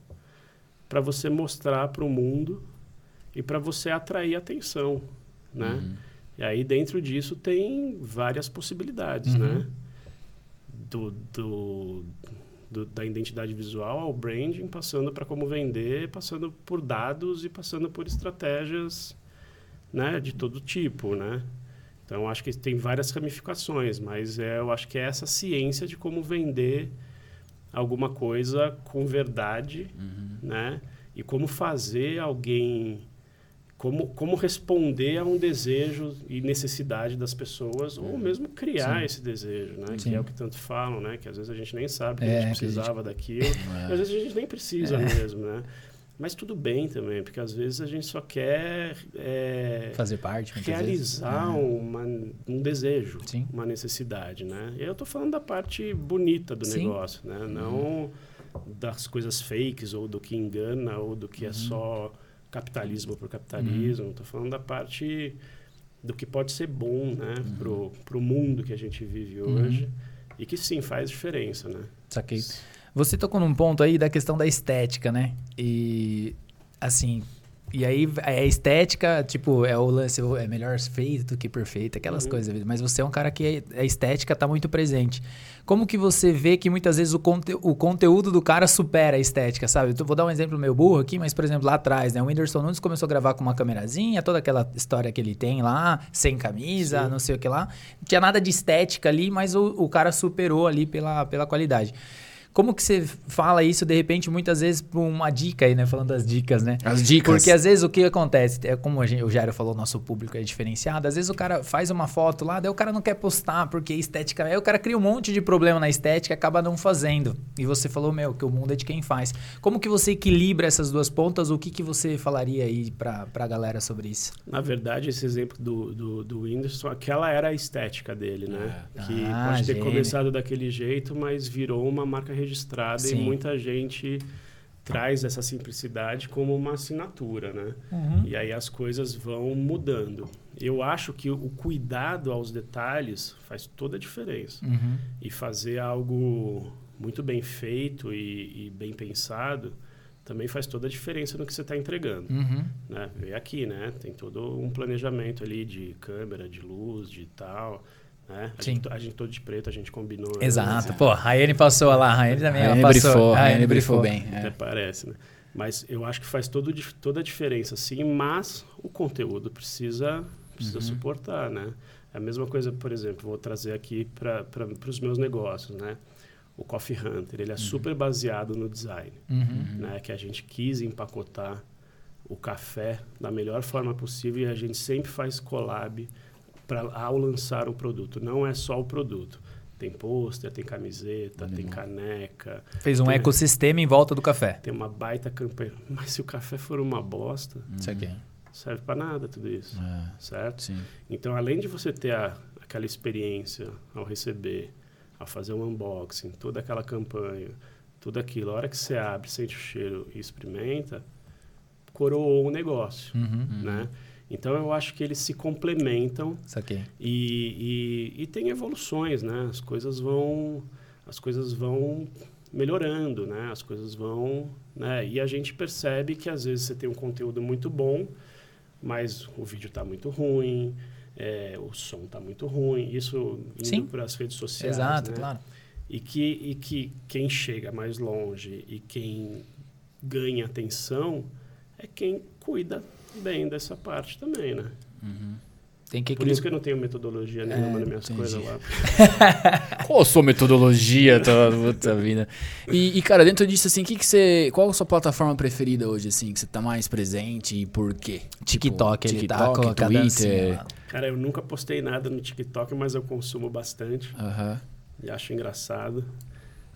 para você mostrar para o mundo e para você atrair atenção, né? Uhum. E aí dentro disso tem várias possibilidades, Uhum. né? Do, do, do- da identidade visual ao branding, passando para como vender, passando por dados e passando por estratégias, né, de todo tipo, né? Então acho que tem várias ramificações, mas é, eu acho que é essa ciência de como vender alguma coisa com verdade, Uhum. né? E como fazer alguém como, como responder a um desejo e necessidade das pessoas ou mesmo criar Sim. esse desejo, né? Sim. Que é o que tanto falam, né? Que às vezes a gente nem sabe que É, a que a gente gente- precisava daquilo. É. Às vezes a gente nem precisa É. mesmo, né? Mas tudo bem também, porque às vezes a gente só quer é, Fazer parte, realizar É. uma, um desejo, Sim. uma necessidade, né? E eu tô falando da parte bonita do negócio, né? Não das coisas fakes ou do que engana ou do que é só capitalismo por capitalismo. Tô falando da parte do que pode ser bom, né? Pro, pro mundo que a gente vive hoje e que sim faz diferença, né? Saquei. Você tocou num ponto aí da questão da estética, né? E assim, e aí a estética, tipo, é o lance, é melhor feito do que perfeito, aquelas Uhum. coisas. Mas você é um cara que a estética tá muito presente. Como que você vê que muitas vezes o, conte o conteúdo do cara supera a estética, sabe? Eu vou dar um exemplo meio burro aqui, mas, por exemplo, lá atrás, né? O Whindersson Nunes começou a gravar com uma câmerazinha, toda aquela história que ele tem lá, sem camisa, Sim. não sei o que lá. Não tinha nada de estética ali, mas o, o cara superou ali pela, pela qualidade. Como que você fala isso, de repente, muitas vezes, por uma dica aí, né? Falando das dicas, né? As dicas. Porque às vezes o que acontece, é como a gente, o Jairo falou, nosso público é diferenciado. Às vezes o cara faz uma foto lá, daí o cara não quer postar porque estética. Aí o cara cria um monte de problema na estética e acaba não fazendo. E você falou, meu, que o mundo é de quem faz. Como que você equilibra essas duas pontas? O que, que você falaria aí pra, pra galera sobre isso? Na verdade, esse exemplo do, do, do Whindersson, aquela era a estética dele, né? Que Ah, pode ter gênio. começado daquele jeito, mas virou uma marca registrada Sim. e muita gente traz essa simplicidade como uma assinatura, né? Uhum. E aí as coisas vão mudando. Eu acho que o cuidado aos detalhes faz toda a diferença. Uhum. E fazer algo muito bem feito e, e bem pensado também faz toda a diferença no que você está entregando Uhum. né? Vê aqui, né? Tem todo um planejamento ali de câmera, de luz, de tal, né? A Sim. gente, a gente todo de preto, a gente combinou. Exato. Né? Pô, a Rayane passou lá, a Rayane também A ela Rayane passou. brifou, a Rayane brifou bem. Até É. parece, né? Mas eu acho que faz todo, toda a diferença, sim, mas o conteúdo precisa, precisa Uhum. suportar, né? É a mesma coisa, por exemplo, vou trazer aqui para os meus negócios, né? O Coffee Hunter, ele é super baseado no design Uhum. né, que a gente quis empacotar o café da melhor forma possível e a gente sempre faz collab pra, ao lançar o produto. Não é só o produto. Tem pôster, tem camiseta, tem caneca, Fez um Tem- ecossistema em volta do café. tem uma baita campanha. Mas se o café for uma bosta, Isso aqui. serve para nada tudo isso, É, certo? sim. Então, além de você ter a, aquela experiência ao receber, ao fazer um unboxing, toda aquela campanha, tudo aquilo, a hora que você abre, sente o cheiro e experimenta, coroou o negócio, Uhum. né? Então, eu acho que eles se complementam e, e, e tem evoluções, né? As coisas vão, as coisas vão melhorando, né? As coisas vão, né? E a gente percebe que às vezes você tem um conteúdo muito bom, mas o vídeo está muito ruim, é, o som está muito ruim, isso Sim. indo para as redes sociais. Exato, né? claro. E que, e que quem chega mais longe e quem ganha atenção é quem cuida bem dessa parte também, né? Tem que Por isso que eu não tenho metodologia nenhuma nas minhas entendi. coisas lá. Qual a sua metodologia toda puta vida? E, e, cara, dentro disso, assim, que que você. Qual a sua plataforma preferida hoje, assim, que você tá mais presente e por quê? TikTok, Tipo, ele tá TikTok, dancinha Twitter. Cara, eu nunca postei nada no TikTok, mas eu consumo bastante. Aham. E acho engraçado.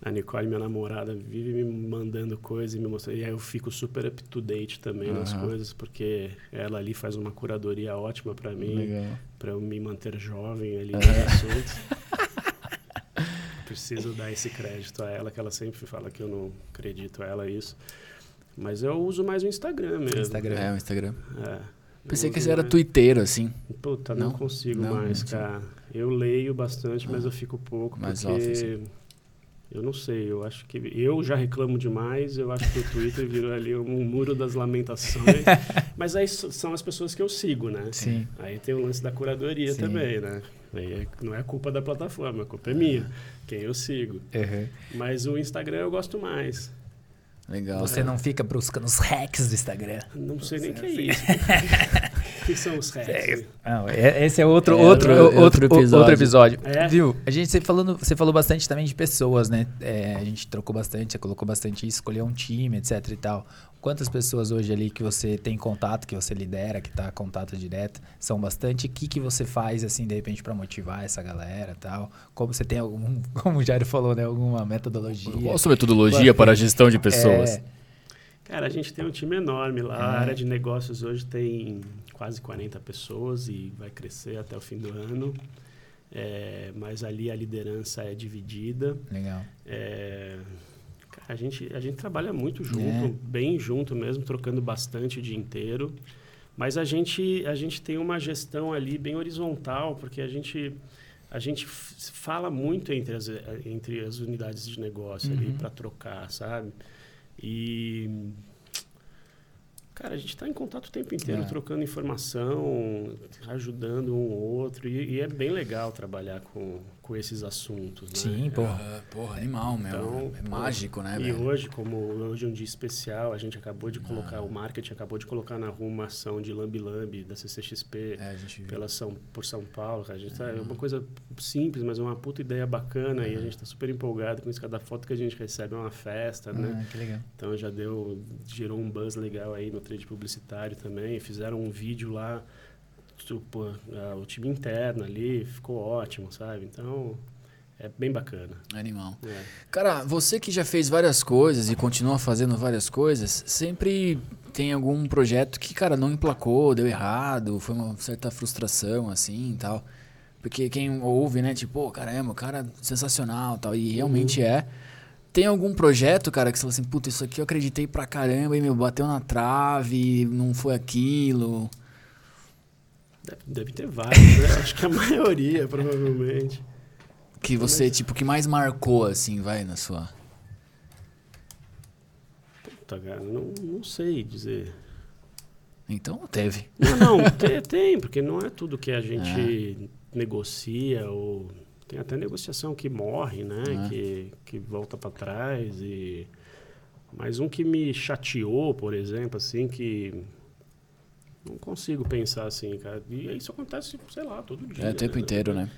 A Nicole, minha namorada, vive me mandando coisas e me mostrando. E aí eu fico super up to date também nas Aham. coisas, porque ela ali faz uma curadoria ótima pra mim, pra eu me manter jovem ali É. nos assuntos. Preciso dar esse crédito a ela, que ela sempre fala que eu não acredito a ela isso. Mas eu uso mais o Instagram mesmo. Instagram. É, o Instagram. É, Pensei que você era twitteiro, assim. Puta, não, Não? consigo Não, mais, não cara. Eu leio bastante, mas Ah. eu fico pouco, Mais porque off, assim. Eu não sei, eu acho que eu já reclamo demais, eu acho que o Twitter virou ali um muro das lamentações. mas aí são as pessoas que eu sigo, né? Sim. Aí tem o lance da curadoria Sim. também, né? Aí é- não é culpa da plataforma, a culpa é minha, quem eu sigo. Mas o Instagram eu gosto mais. Legal. Você não fica buscando os hacks do Instagram. Não sei nem o que é isso. Que são os hacks? Não, é- esse é outro, É, outro, é outro, outro episódio. outro episódio. É? Viu? A gente você falando, você falou bastante também de pessoas, né? É, a gente trocou bastante, você colocou bastante isso, escolher um time, etc e tal. Quantas pessoas hoje ali que você tem contato, que você lidera, que tá contato direto, são bastante? O que, que você faz, assim, de repente, para motivar essa galera e tal? Como você tem algum, como o Jairo falou, né? Alguma metodologia? Qual a sua metodologia para a gestão de pessoas? É, Cara, a gente tem um time enorme lá. A É. área de negócios hoje tem quase 40 pessoas e vai crescer até o fim do ano. É, mas ali a liderança é dividida. legal. É, cara, a, gente, a gente trabalha muito junto, É. bem junto mesmo, trocando bastante o dia inteiro. Mas a gente, a gente tem uma gestão ali bem horizontal, porque a gente, a gente fala muito entre as, entre as unidades de negócio ali Uhum. para trocar, sabe? E. Cara, a gente está em contato o tempo inteiro, É. trocando informação, ajudando um ou outro. E, e é bem legal trabalhar com, com esses assuntos. Né? Sim, porra. Ah, porra, animal, meu. Então, é mágico, né, E velho? hoje, como hoje é um dia especial, a gente acabou de colocar, o marketing acabou de colocar na rua uma ação de Lambi Lambi da CCXP É, a gente viu. pela São, por São Paulo. A gente tá, é uma coisa simples, mas é uma puta ideia bacana e a gente está super empolgado com isso. Cada foto que a gente recebe é uma festa, né? Ah, que legal. Então já deu, gerou um buzz legal aí no trade publicitário também. Fizeram um vídeo lá, tipo, o time interno ali, ficou ótimo, sabe? Então é bem bacana. Animal. É. Cara, você que já fez várias coisas e continua fazendo várias coisas, sempre tem algum projeto que, cara, não emplacou, deu errado, foi uma certa frustração, assim, e tal. Porque quem ouve, né, tipo, pô, caramba, o cara é sensacional, tal, e realmente é. Tem algum projeto, cara, que você fala assim, puta, isso aqui eu acreditei pra caramba e, meu, bateu na trave, não foi aquilo. Deve, deve ter vários, né? Acho que a maioria, provavelmente. Que você, tipo, que mais marcou, assim, vai, na sua... Puta, cara, não, não sei dizer. Então, teve. Não, não, tem, tem, porque não é tudo que a gente negocia ou tem até negociação que morre, né? É. Que, que volta para trás e mas um que me chateou, por exemplo, assim, que não consigo pensar assim, cara. E isso acontece, sei lá, todo dia. É o tempo né? inteiro, né?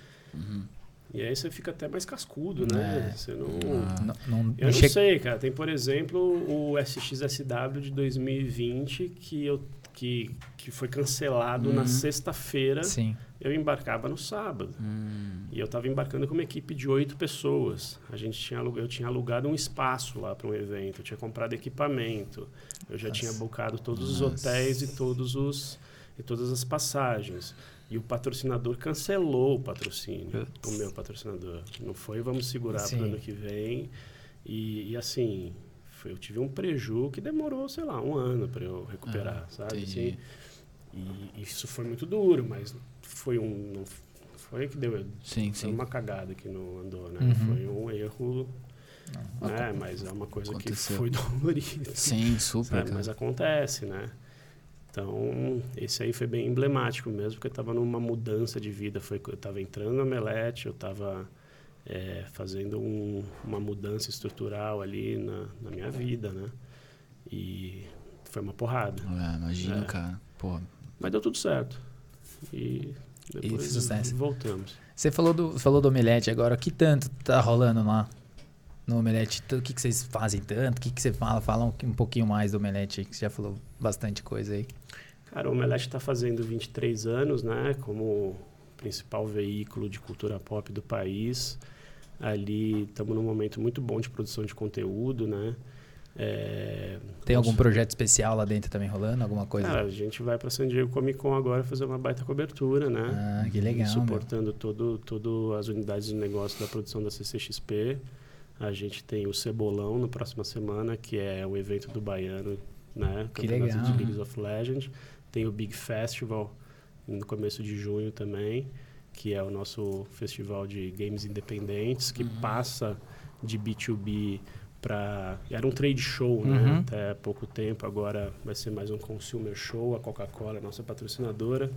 E aí você fica até mais cascudo, né? É. Você não Ah. Não, não, Eu não chega- sei, cara. Tem, por exemplo, o SXSW de 2020 que, eu, que, que foi cancelado na Uhum. sexta-feira. Sim. Eu embarcava no sábado. Hum, E eu estava embarcando com uma equipe de oito pessoas. A gente tinha, eu tinha alugado um espaço lá para um evento. Eu tinha comprado equipamento. Eu já tinha bucado todos os Nossa. hotéis e todos os e todas as passagens. E o patrocinador cancelou o patrocínio, Putz. o meu patrocinador. Não foi, vamos segurar para o ano que vem. E, e assim, foi- eu tive um preju que demorou, sei lá, um ano para eu recuperar, sabe? Ah, entendi. Assim, e isso foi muito duro, mas foi um. Não foi que deu. sim, Foi sim. uma cagada que não andou, né? Uhum. Foi um erro, né? Mas é uma coisa Aconteceu. que foi dolorida. Sim, super. Mas acontece, né? Então, esse aí foi bem emblemático mesmo, porque eu estava numa mudança de vida. Foi, eu estava entrando na Omelete, eu estava é, fazendo um, uma mudança estrutural ali na, na, minha vida, né? E foi uma porrada. É, imagino, é. cara. Porra. Mas deu tudo certo. E depois e sucesso. voltamos. Você falou do, falou do Omelete agora. O que tanto tá rolando lá no Omelete? O que, que vocês fazem tanto? O que, que você fala? Fala um, um pouquinho mais do Omelete aí, que você já falou bastante coisa aí. Cara, o Omelete está fazendo 23 anos, né? Como principal veículo de cultura pop do país. Ali estamos num momento muito bom de produção de conteúdo, né? É, Tem algum projeto especial lá dentro também rolando? Alguma coisa? Cara, a gente vai para San Diego Comic Con agora fazer uma baita cobertura, né? Ah, que legal. Suportando todo, todo as unidades de negócio da produção da CCXP. A gente tem o Cebolão na próxima semana, que é o evento do Baiano, né? Que legal. de League of Legends. Tem o Big Festival no começo de junho também, que é o nosso festival de games independentes, que uhum. passa de B2B para era um trade show né? uhum. até pouco tempo agora vai ser mais um consumer show a Coca-Cola é nossa patrocinadora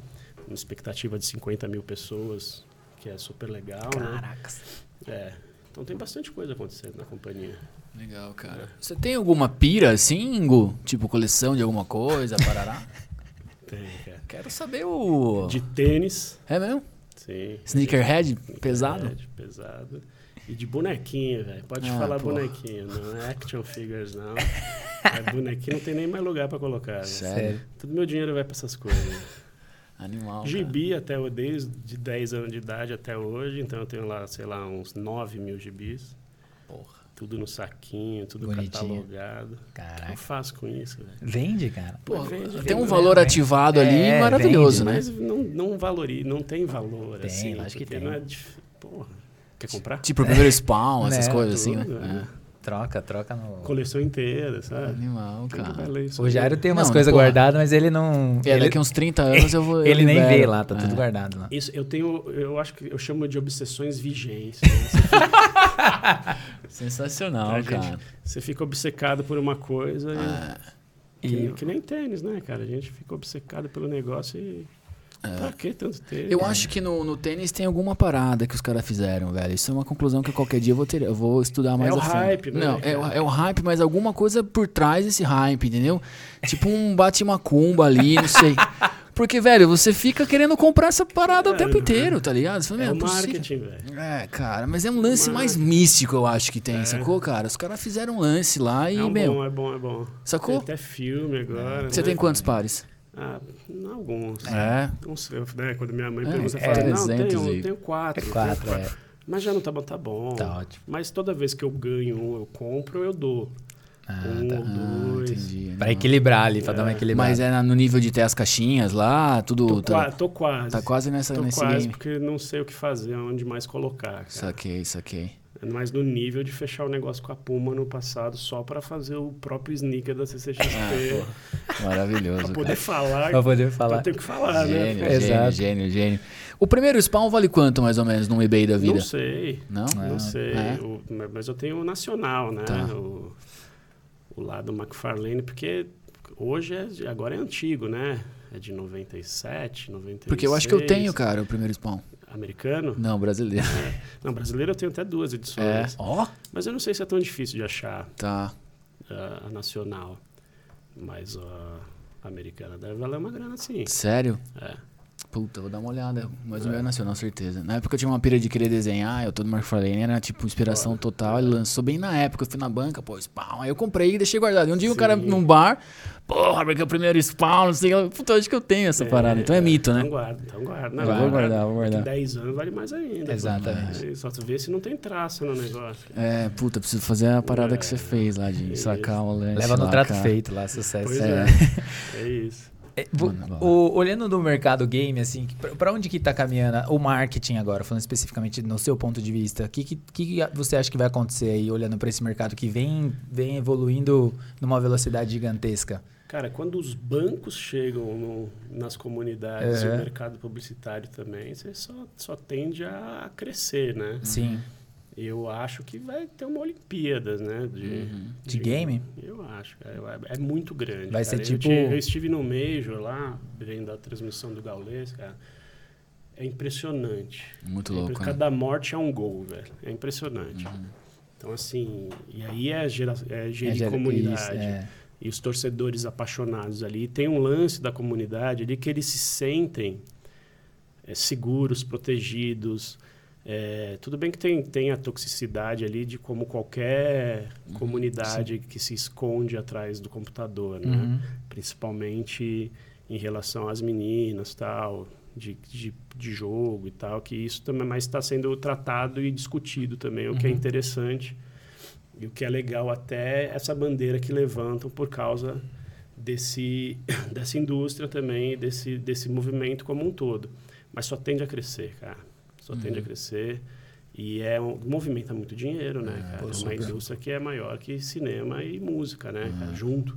uma expectativa de 50 mil pessoas que é super legal né? Caracas. né é então tem bastante coisa acontecendo na companhia legal cara é. você tem alguma pira assim Ingo? tipo coleção de alguma coisa parará tem cara quero saber o de tênis é mesmo sim sneakerhead pesado pesado e de bonequinho, velho. Pode ah, falar porra. bonequinho, não é action figures, não. é bonequinho, não tem nem mais lugar para colocar. Né? Sério? Todo meu dinheiro vai para essas coisas. Animal. Gibi cara. até desde de 10 anos de idade até hoje, então eu tenho lá, sei lá, uns 9 mil gibis. Porra. Tudo no saquinho, tudo Bonitinho. catalogado. Caraca. O que eu faço com isso, velho? Vende, cara. Pô, vende, tem um valor vende, ativado vende. ali é, maravilhoso, vende, né? Mas não, não valoriza, não tem valor, tem, assim. Acho que tem. não é. Dif... Porra. Quer comprar? Tipo, o primeiro spawn, essas né, coisas assim, tudo, né? É. Troca, troca no. Coleção inteira, sabe? Animal, cara. O Jairo tem umas coisas guardadas, mas ele não. É, ele... daqui uns 30 anos eu vou. ele nem vê lá, tá é. tudo guardado lá. Isso, eu tenho. Eu acho que eu chamo de obsessões vigentes. Né? Sensacional, cara. Gente, você fica obcecado por uma coisa ah. e, que, e... que nem tênis, né, cara? A gente fica obcecado pelo negócio e é. Pra que tanto tênis? Eu acho que no, no tênis tem alguma parada que os caras fizeram, velho. Isso é uma conclusão que qualquer dia eu vou, ter, eu vou estudar mais é a fundo. É o hype, né? Não, é, o, é o hype, mas alguma coisa por trás desse hype, entendeu? tipo um bate-macumba ali, não sei. Porque, velho, você fica querendo comprar essa parada é, o tempo inteiro, tá ligado? Fala, é, é o marketing, velho. É, cara, mas é um lance mais místico, eu acho que tem, é. sacou, cara? Os caras fizeram um lance lá e, é meu... Bom, é bom, é bom. Sacou? Tem até filme agora. Você né? tem quantos pares? Ah, alguns. É. Sei, né? Quando minha mãe é, pergunta, é, eu falo, não, tenho, tenho quatro. É quatro, tenho é. Mas já não tá bom, tá bom. Tá ótimo. Mas toda vez que eu ganho um, eu compro, eu dou. Ah, um tá. ou dois. Ah, entendi. Pra equilibrar ali, pra é. dar uma equilibrada. Mas é no nível de ter as caixinhas lá, tudo. Tô, tá, tô quase. Tá quase nessa, tô nesse quase game. porque não sei o que fazer, onde mais colocar. Cara. Saquei, saquei. É mais no nível de fechar o negócio com a Puma no passado só para fazer o próprio sneaker da CCXP. Ah, Maravilhoso. pra poder falar. Pra poder falar. Pra ter que falar, gênio, né? Gênio, Exato. gênio, gênio. O primeiro spawn vale quanto, mais ou menos, num eBay da vida? Não sei. Não? Não ah, sei. É? O, mas eu tenho o nacional, né? Tá. O, o lado McFarlane, porque hoje é, agora é antigo, né? É de 97, 96. Porque eu acho que eu tenho, cara, o primeiro spawn. Americano? Não, brasileiro. É. Não, brasileiro eu tenho até duas edições. É. Ó. Mas eu não sei se é tão difícil de achar Tá. uh, a nacional. Mas a americana deve valer uma grana sim. Sério? É. Puta, vou dar uma olhada. Mas o meu é nacional, certeza. Na época eu tinha uma pira de querer desenhar, eu todo McFarlane era tipo inspiração total. Ele lançou bem na época, eu fui na banca, pô, spawn. Aí eu comprei e deixei guardado. E um dia o Sim. cara num bar, porra, porque é o primeiro spawn, não sei o que. Puta, acho que eu tenho essa parada. Então é, mito, né? Então guarda, então guarda. Não, Vou guarda. guardar, vou guardar. Daqui 10 anos vale mais ainda. Exatamente. Aí Só tu vê se não tem traço no negócio. É, puta, preciso fazer a parada que você É, fez lá de sacar o lance. Leva no trato feito lá, sucesso. Pois É. é. É isso. É, o- olhando no mercado game, assim, pra onde que tá caminhando o marketing agora, falando especificamente no seu ponto de vista, o que, que, que você acha que vai acontecer aí, olhando pra esse mercado que vem, vem evoluindo numa velocidade gigantesca? Cara, quando os bancos chegam no- nas comunidades e É. o mercado publicitário também, você só, só tende a crescer, né? Sim. Eu acho que vai ter uma Olimpíadas, né? De, Uhum. De game? Eu acho. É, é muito grande. Vai cara. ser Eu tipo- ti- Eu, estive no Major lá, vendo a transmissão do Gaules, cara. É impressionante. Muito É louco, né? Cada morte é um gol, velho. É impressionante. Então, assim, e aí é, gera, é gerir É, gera- comunidade. isso, é. E os torcedores apaixonados ali. Tem um lance da comunidade ali que eles se sentem é, seguros, protegidos. É, tudo bem que tem, tem a toxicidade ali de como qualquer comunidade que se esconde atrás do computador, né? Uhum. Principalmente em relação às meninas, tal, de, de, de jogo e tal, que isso também mais está sendo tratado e discutido também, o que é Uhum. interessante e o que é legal até essa bandeira que levantam por causa desse dessa indústria também, desse desse movimento como um todo. Mas só tende a crescer, cara. Só tende a crescer. E é um, movimenta muito dinheiro, né, cara? pô, é uma indústria que é maior que cinema e música, né, cara? Junto,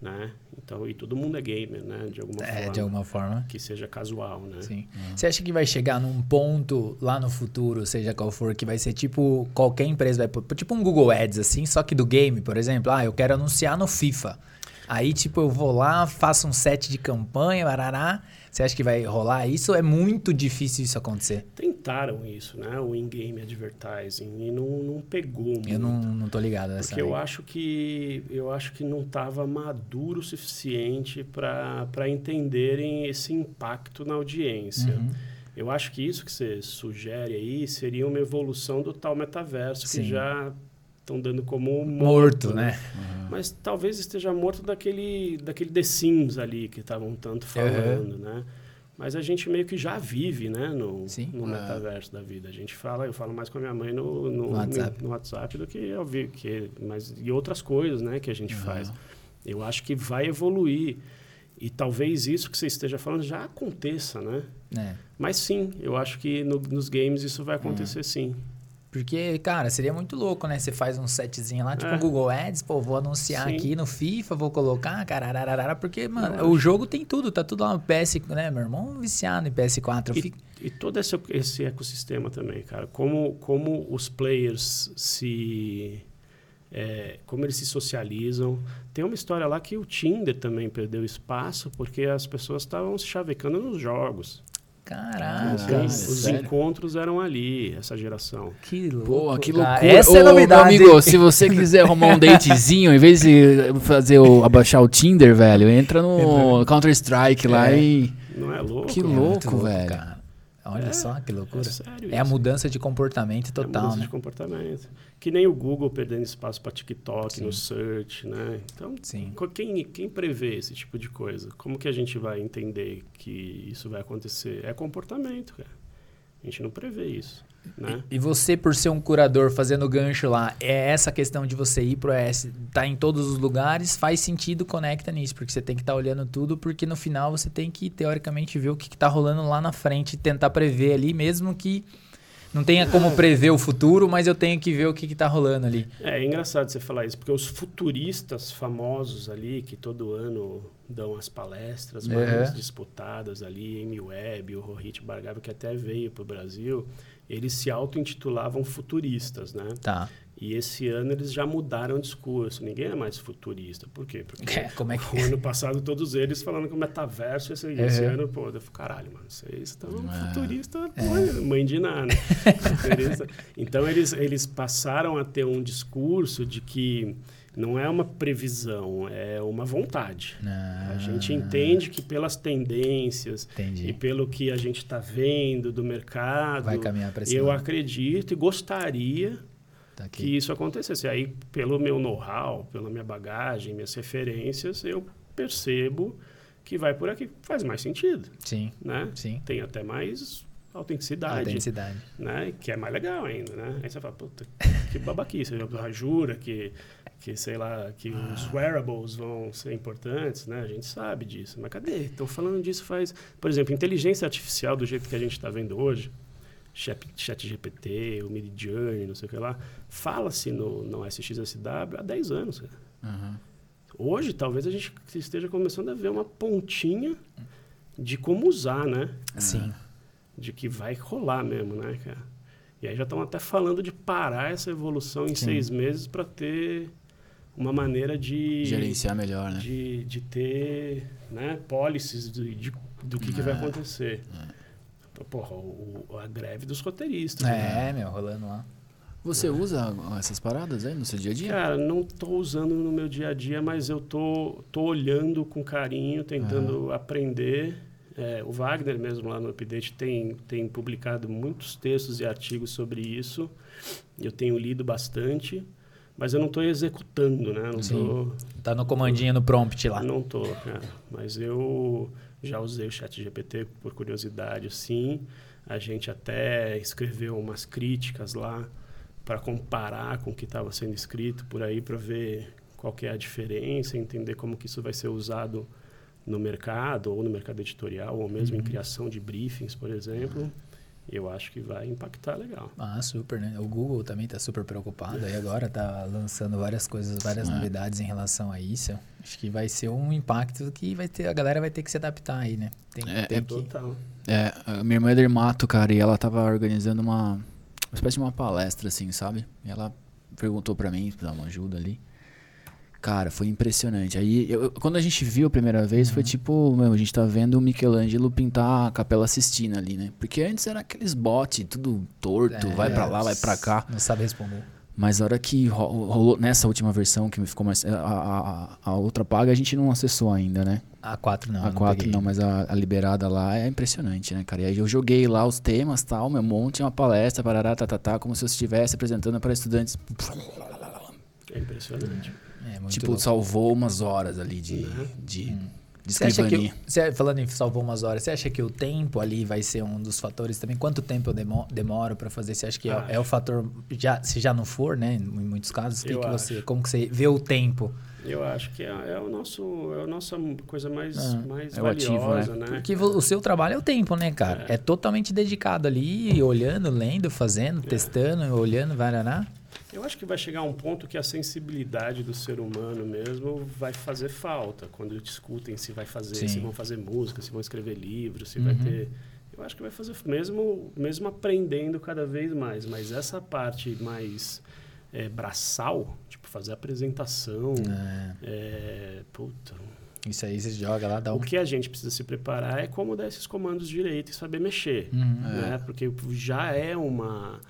né? Então, e todo mundo é gamer, né? De alguma É, forma. de alguma forma. Que seja casual, né? Sim. Você acha que vai chegar num ponto lá no futuro, seja qual for, que vai ser tipo qualquer empresa vai tipo um Google Ads assim, só que do game, por exemplo, ah, eu quero anunciar no FIFA. Aí tipo eu vou lá, faço um set de campanha, barará. Você acha que vai rolar isso? É muito difícil isso acontecer. Tentaram isso, né? O in-game advertising e não, não pegou muito. Eu não, não tô ligado nessa. Porque eu acho que eu acho que não estava maduro o suficiente para entenderem esse impacto na audiência. Uhum. Eu acho que isso que você sugere aí seria uma evolução do tal metaverso Sim. que já estão dando como Morto, morto, né? Mas talvez esteja morto daquele, daquele The Sims ali que estavam tanto falando, né? Mas a gente meio que já vive, né, no, Sim. no metaverso da vida. A gente fala, eu falo mais com a minha mãe no, no, No WhatsApp. no WhatsApp do que eu vi, que, mas e outras coisas, né, que a gente faz. Eu acho que vai evoluir e talvez isso que você esteja falando já aconteça, né? É. Mas sim, eu acho que no- nos games isso vai acontecer sim. Porque, cara, seria muito louco, né? Você faz um setzinho lá, tipo É. Google Ads, pô, vou anunciar Sim. aqui no FIFA, vou colocar, carararara, porque, mano, o acho. jogo tem tudo, tá tudo lá no PS, né? Meu irmão viciado em PS4. eu E, fico- e todo esse, esse ecossistema também, cara. Como, como os players se. é, como eles se socializam. Tem uma história lá que o Tinder também perdeu espaço porque as pessoas estavam se chavecando nos jogos. Caraca, cara, os sério? encontros eram ali, essa geração. que louco. Pô, que cara. loucura. Essa Ô, é meu novidade. amigo, se você quiser arrumar um datezinho, em vez de fazer o, abaixar o Tinder, velho, entra no Counter-Strike lá É. e. Não é louco? Que É cara? muito louco, velho. cara. Olha É, só que loucura. É É a mudança de comportamento É total, mudança né? de comportamento. Que nem o Google perdendo espaço para TikTok Sim. no search, né? Então, Sim. quem, quem prevê esse tipo de coisa? Como que a gente vai entender que isso vai acontecer? É comportamento, cara. A gente não prevê isso, né? E você, por ser um curador fazendo gancho lá, é essa questão de você ir pro ES, tá em todos os lugares, faz sentido, conecta nisso, porque você tem que estar olhando tudo, porque no final você tem que, teoricamente, ver o que, que tá rolando lá na frente e tentar prever ali, mesmo que não tenha como prever o futuro, mas eu tenho que ver o que, que tá rolando ali. É, é engraçado você falar isso, porque os futuristas famosos ali, que todo ano dão as palestras mais Uhum. disputadas ali, Amy Webb, o Rohit Bhargava, que até veio para o Brasil, eles se auto-intitulavam futuristas, né? Tá. E esse ano eles já mudaram o discurso. Ninguém é mais futurista. Por quê? Porque É, como é que- o ano passado todos eles falando que o metaverso esse, esse Uhum. ano, pô, eu falei, caralho, mano, vocês estão É. futurista, É. mãe, mãe de nada. Futurista. então eles, eles passaram a ter um discurso de que não é uma previsão, é uma vontade. A gente entende que pelas tendências Ah, Entendi. e pelo que a gente está vendo do mercado, Vai caminhar pra eu lado. acredito e gostaria Tá que isso acontecesse. Aí, pelo meu know-how, pela minha bagagem, minhas referências, eu percebo que vai por aqui. Faz mais sentido, Sim, né? sim. Tem até mais autenticidade, Autenticidade. né? Que é mais legal ainda, né? Aí você fala, puta, que babaquice. Jura que, que, sei lá, que os wearables vão ser importantes, né? A gente sabe disso. Mas cadê? Estão falando disso faz... Por exemplo, inteligência artificial do jeito que a gente está vendo hoje, Chat, chat GPT, o Midjourney, não sei o que lá, fala-se no, no SXSW há 10 anos. Uhum. Hoje, talvez a gente esteja começando a ver uma pontinha de como usar, né? Sim. De que vai rolar mesmo, né, cara? E aí já estão até falando de parar essa evolução em Sim. seis meses para ter uma maneira de Gerenciar melhor, né? de, de ter né, policies do, de, do que, que vai É. acontecer. Porra, o- a greve dos roteiristas. É, né? meu, rolando lá. Você usa essas paradas aí no seu dia a dia? Cara, não tô usando no meu dia a dia, mas eu tô, tô olhando com carinho, tentando aprender. É, o Wagner mesmo lá no Update tem, tem publicado muitos textos e artigos sobre isso. Eu tenho lido bastante, mas eu não estou executando, né? Não Sim. tô, Tá no comandinho no prompt lá. não tô, cara. Mas eu já usei o chat GPT por curiosidade, sim. A gente até escreveu umas críticas lá para comparar com o que estava sendo escrito por aí para ver qual que é a diferença, entender como que isso vai ser usado no mercado ou no mercado editorial ou mesmo em criação de briefings, por exemplo. Eu acho que vai impactar legal. Ah, super, né? O Google também tá super preocupado aí agora, tá lançando várias coisas, várias É. novidades em relação a isso. Acho que vai ser um impacto que vai ter, a galera vai ter que se adaptar aí, né? Tem, É, tem é que... Total. É, a minha irmã é dermato, cara, e ela tava organizando uma, uma espécie de uma palestra, assim, sabe? E ela perguntou pra mim, pra dar uma ajuda ali. Cara, foi impressionante. Aí, eu- quando a gente viu a primeira vez, foi tipo, meu, a gente tá vendo o Michelangelo pintar a Capela Sistina ali, né? Porque antes era aqueles botes, tudo torto, vai pra lá, vai pra cá. Não sabe responder. Mas a hora que ro- rolou, nessa última versão que ficou mais. A, a, a outra paga a gente não acessou ainda, né? A 4 não. a não 4 peguei. não, mas a, a liberada lá é impressionante, né, cara? E aí eu joguei lá os temas tal, meu monte, uma palestra, parará, tá, tá, tá, como se eu estivesse apresentando para estudantes. É impressionante. É, tipo, louco. salvou umas horas ali de, de, de Você acha que, você, falando em salvou umas horas, você acha que o tempo ali vai ser um dos fatores também? Quanto tempo eu demo- demoro para fazer? Você acha que é, Acho. é o fator, já, se já não for, né? Em muitos casos, que que você, como que você vê o tempo? Eu acho que é, é o nosso, é a nossa coisa mais, Ah, mais é o ativo, valiosa, né? Porque o seu trabalho é o tempo, né, cara? É, totalmente dedicado ali, olhando, lendo, fazendo, testando, olhando, vai lá. Eu acho que vai chegar um ponto que a sensibilidade do ser humano mesmo vai fazer falta quando discutem se vai fazer, Sim. se vão fazer música, se vão escrever livros, se vai ter. Eu acho que vai fazer mesmo, mesmo aprendendo cada vez mais. Mas essa parte mais é, braçal, tipo fazer apresentação, é, puta, Isso aí você joga lá, dá o o que a gente precisa se preparar é como dar esses comandos direito e saber mexer. Uhum. Né? Porque já é uma,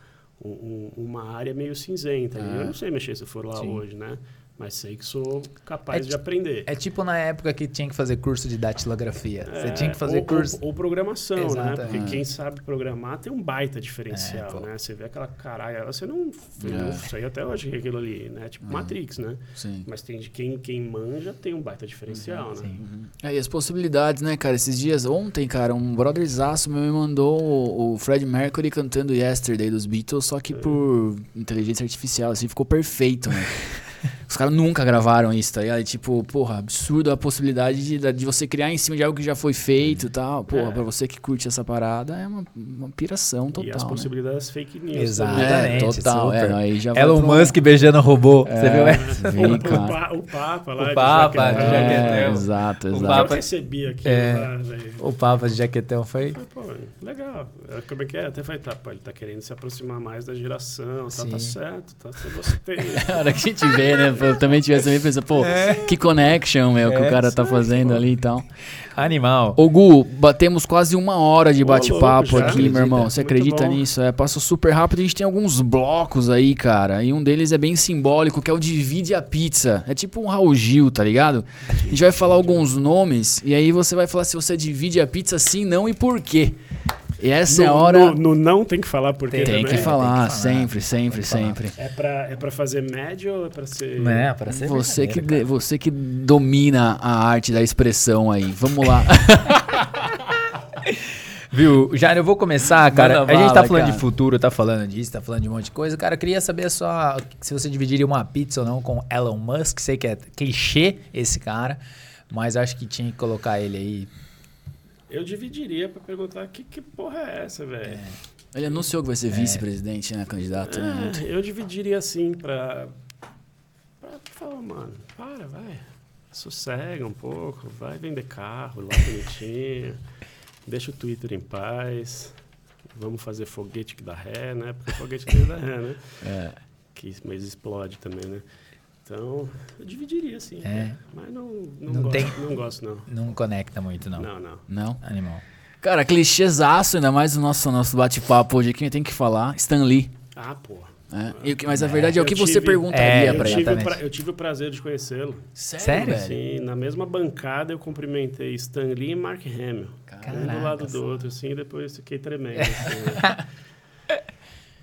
um- um- uma área meio cinzenta. ali. Eu não sei mexer se eu for lá Sim. hoje, né? Mas sei que sou capaz É de aprender. É tipo na época que tinha que fazer curso de datilografia. Você É, tinha que fazer ou, curso. Ou, ou programação, né? Exato, Porque é. quem sabe programar tem um baita diferencial, É, né? Você vê aquela caralho, você não, É. não sei até hoje que é aquilo ali, né? Tipo Matrix, né? Sim. Mas tem de quem, quem manja tem um baita diferencial, né? Sim. É, e as possibilidades, né, cara? Esses dias, ontem, cara, um brotherzaço meu me mandou o, o Fred Mercury cantando Yesterday dos Beatles, só que por inteligência artificial, assim, ficou perfeito, né? Os caras nunca gravaram isso, tá ligado? E, tipo, porra, absurdo a possibilidade de, de você criar em cima de algo que já foi feito e tal. Porra, É. pra você que curte essa parada, é uma, uma piração total. e as né? possibilidades fake news. Exato. também. É, Exatamente, total. É, super. não, aí já Elon um- Musk beijando o robô. Você viu essa? Vi, O, cara. pa- o Papa lá. O de Papa, de Jaquetão. É, exato, O exato. Papa- Eu recebi aqui É. lá. O Papa de Jaquetão foi. Pô, legal. É, Como é que é? Até falei, tá, pô, ele tá querendo se aproximar mais da geração, tá, tá certo, tá, eu gostei. A hora que a gente vê, né? Eu também tivesse também pensando, pô, que connection, meu, que É, o cara tá aí, fazendo ali e tal. Animal. Ô, Gu, batemos quase uma hora de bate-papo aqui, meu irmão. Acredita? Você acredita bom. nisso? É, passou super rápido. A gente tem alguns blocos aí, cara. E um deles é bem simbólico, que é o Divide a Pizza. É tipo um Raul Gil, tá ligado? A gente vai falar alguns nomes e aí você vai falar se você divide a pizza sim, não e por quê. E essa é a No- hora. No, no não tem que falar porque Tem Tem também. que falar, sempre, sempre, tem que falar. sempre. É pra, é pra fazer médio ou é pra ser... É, para ser Você que, de- você que domina a arte da expressão aí. Vamos lá. Viu? Jair, eu vou começar, cara. Manda a gente tá bala, falando cara. de futuro, tá falando disso, tá falando de um monte de coisa. Cara, eu queria saber só se você dividiria uma pizza ou não com Elon Musk. Sei que é clichê esse cara, mas acho que tinha que colocar ele aí. Eu dividiria pra perguntar que, que porra é essa, velho? Ele anunciou que vai ser vice-presidente, né? Candidato. né? É, eu dividiria assim pra, pra falar, mano, para, vai. Sossega um pouco, vai vender carro lá bonitinho. deixa o Twitter em paz. vamos fazer foguete que dá ré, né? Porque foguete que dá ré, né? É. Que, mas explode também, né? Então, eu dividiria, sim. É. Mas não, não, Não gosto, tem- não gosto, não. Não conecta muito, não. Não, não. Não? Animal. Cara, clichêzaço, ainda mais o nosso, nosso bate-papo hoje aqui, tem que falar. Stan Lee. Ah, porra. É. E o mas a verdade é, o Eu que você tive- perguntaria É, pra ele. o pra- eu tive o prazer de conhecê-lo. Sério? Sim, na mesma bancada eu cumprimentei Stan Lee e Mark Hamill. Um do lado do outro, assim, e depois fiquei tremendo. assim, né?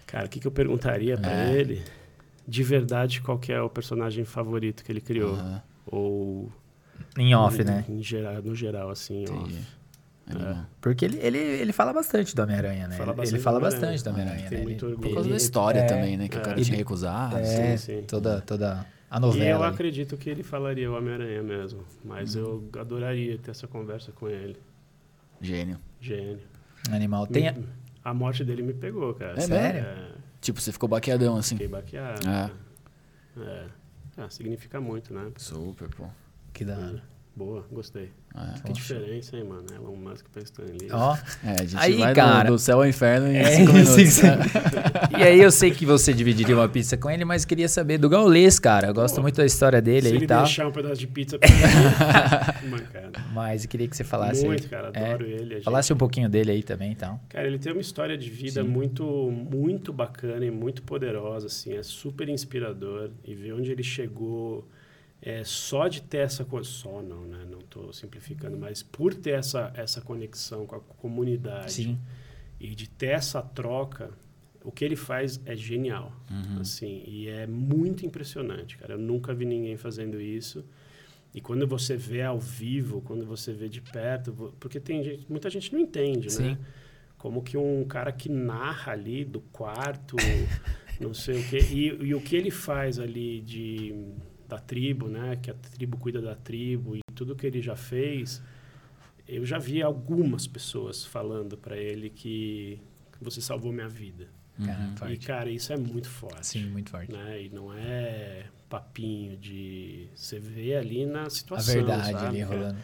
Cara, o que, que eu perguntaria pra É. ele? De verdade, qual que é o personagem favorito que ele criou? Aham, Ou... Em off, em, né? Em geral, no geral, assim, entendi. off. Animal. Porque ele, ele, ele fala bastante do Homem-Aranha, né? Fala ele fala bastante do Homem-Aranha, Tem né? Ele-. Por causa da ele- história é, também, né? Que o é. cara Ele- tinha recusado. É, Sim, sim. toda, toda a E eu novela. ali. acredito que ele falaria o Homem-Aranha mesmo. Mas eu adoraria ter essa conversa com ele. Gênio. Gênio. Animal. Tem a- Me- A morte dele me pegou, cara. É Sério? É, Tipo, você ficou baqueadão assim. fiquei baqueado. É. É. Ah, significa muito, né? Super, pô. Que da hora. Boa, gostei. É. Que diferença, hein, mano? Elon Musk pra Stan Lee. Ó. É, a gente Aí, vai do- cara- do, céu ao inferno em É, cinco minutos. sim, sim. e aí eu sei que você dividiria uma pizza com ele, mas queria saber do Gaulês, cara. Eu gosto Pô, muito da história dele Se aí ele e tal. deixar um pedaço de pizza pra mim, mancada. Mas eu queria que você falasse. Muito, cara. É. Adoro ele. a gente- Falasse um pouquinho dele aí também, então. Cara, ele tem uma história de vida Sim. muito, muito bacana e muito poderosa, assim, é super inspirador e ver onde ele chegou, é só de ter essa só não, né? Não estou simplificando, mas por ter essa essa conexão com a comunidade Sim. e de ter essa troca, o que ele faz é genial, Uhum. assim, e é muito impressionante, cara. Eu nunca vi ninguém fazendo isso. E quando você vê ao vivo, quando você vê de perto, porque tem gente, muita gente não entende, Sim. né? Como que um cara que narra ali do quarto, não sei o quê, e, e o que ele faz ali de da tribo, né? Que a tribo cuida da tribo e tudo que ele já fez, eu já vi algumas pessoas falando para ele que você salvou minha vida. Cara, E cara, isso é muito forte Sim, muito forte. né? E não é papinho de você vê ali na A situação, verdade sabe? ali rolando.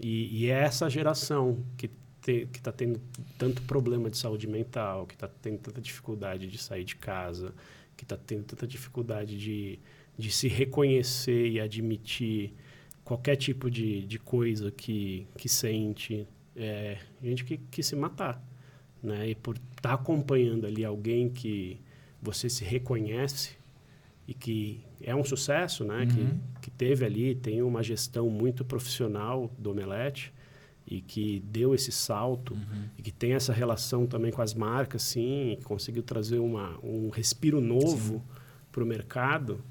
E, e é essa geração que te, que está tendo tanto problema de saúde mental, que está tendo tanta dificuldade de sair de casa, que está tendo tanta dificuldade de, de se reconhecer e admitir qualquer tipo de, de coisa que, que sente. É, gente que quis se matar. Né? E por estar acompanhando ali alguém que você se reconhece e que é um sucesso, né? Uhum. Que, que teve ali, tem uma gestão muito profissional do Omelete e que deu esse salto Uhum. e que tem essa relação também com as marcas, sim, que conseguiu trazer uma, um respiro novo para o mercado,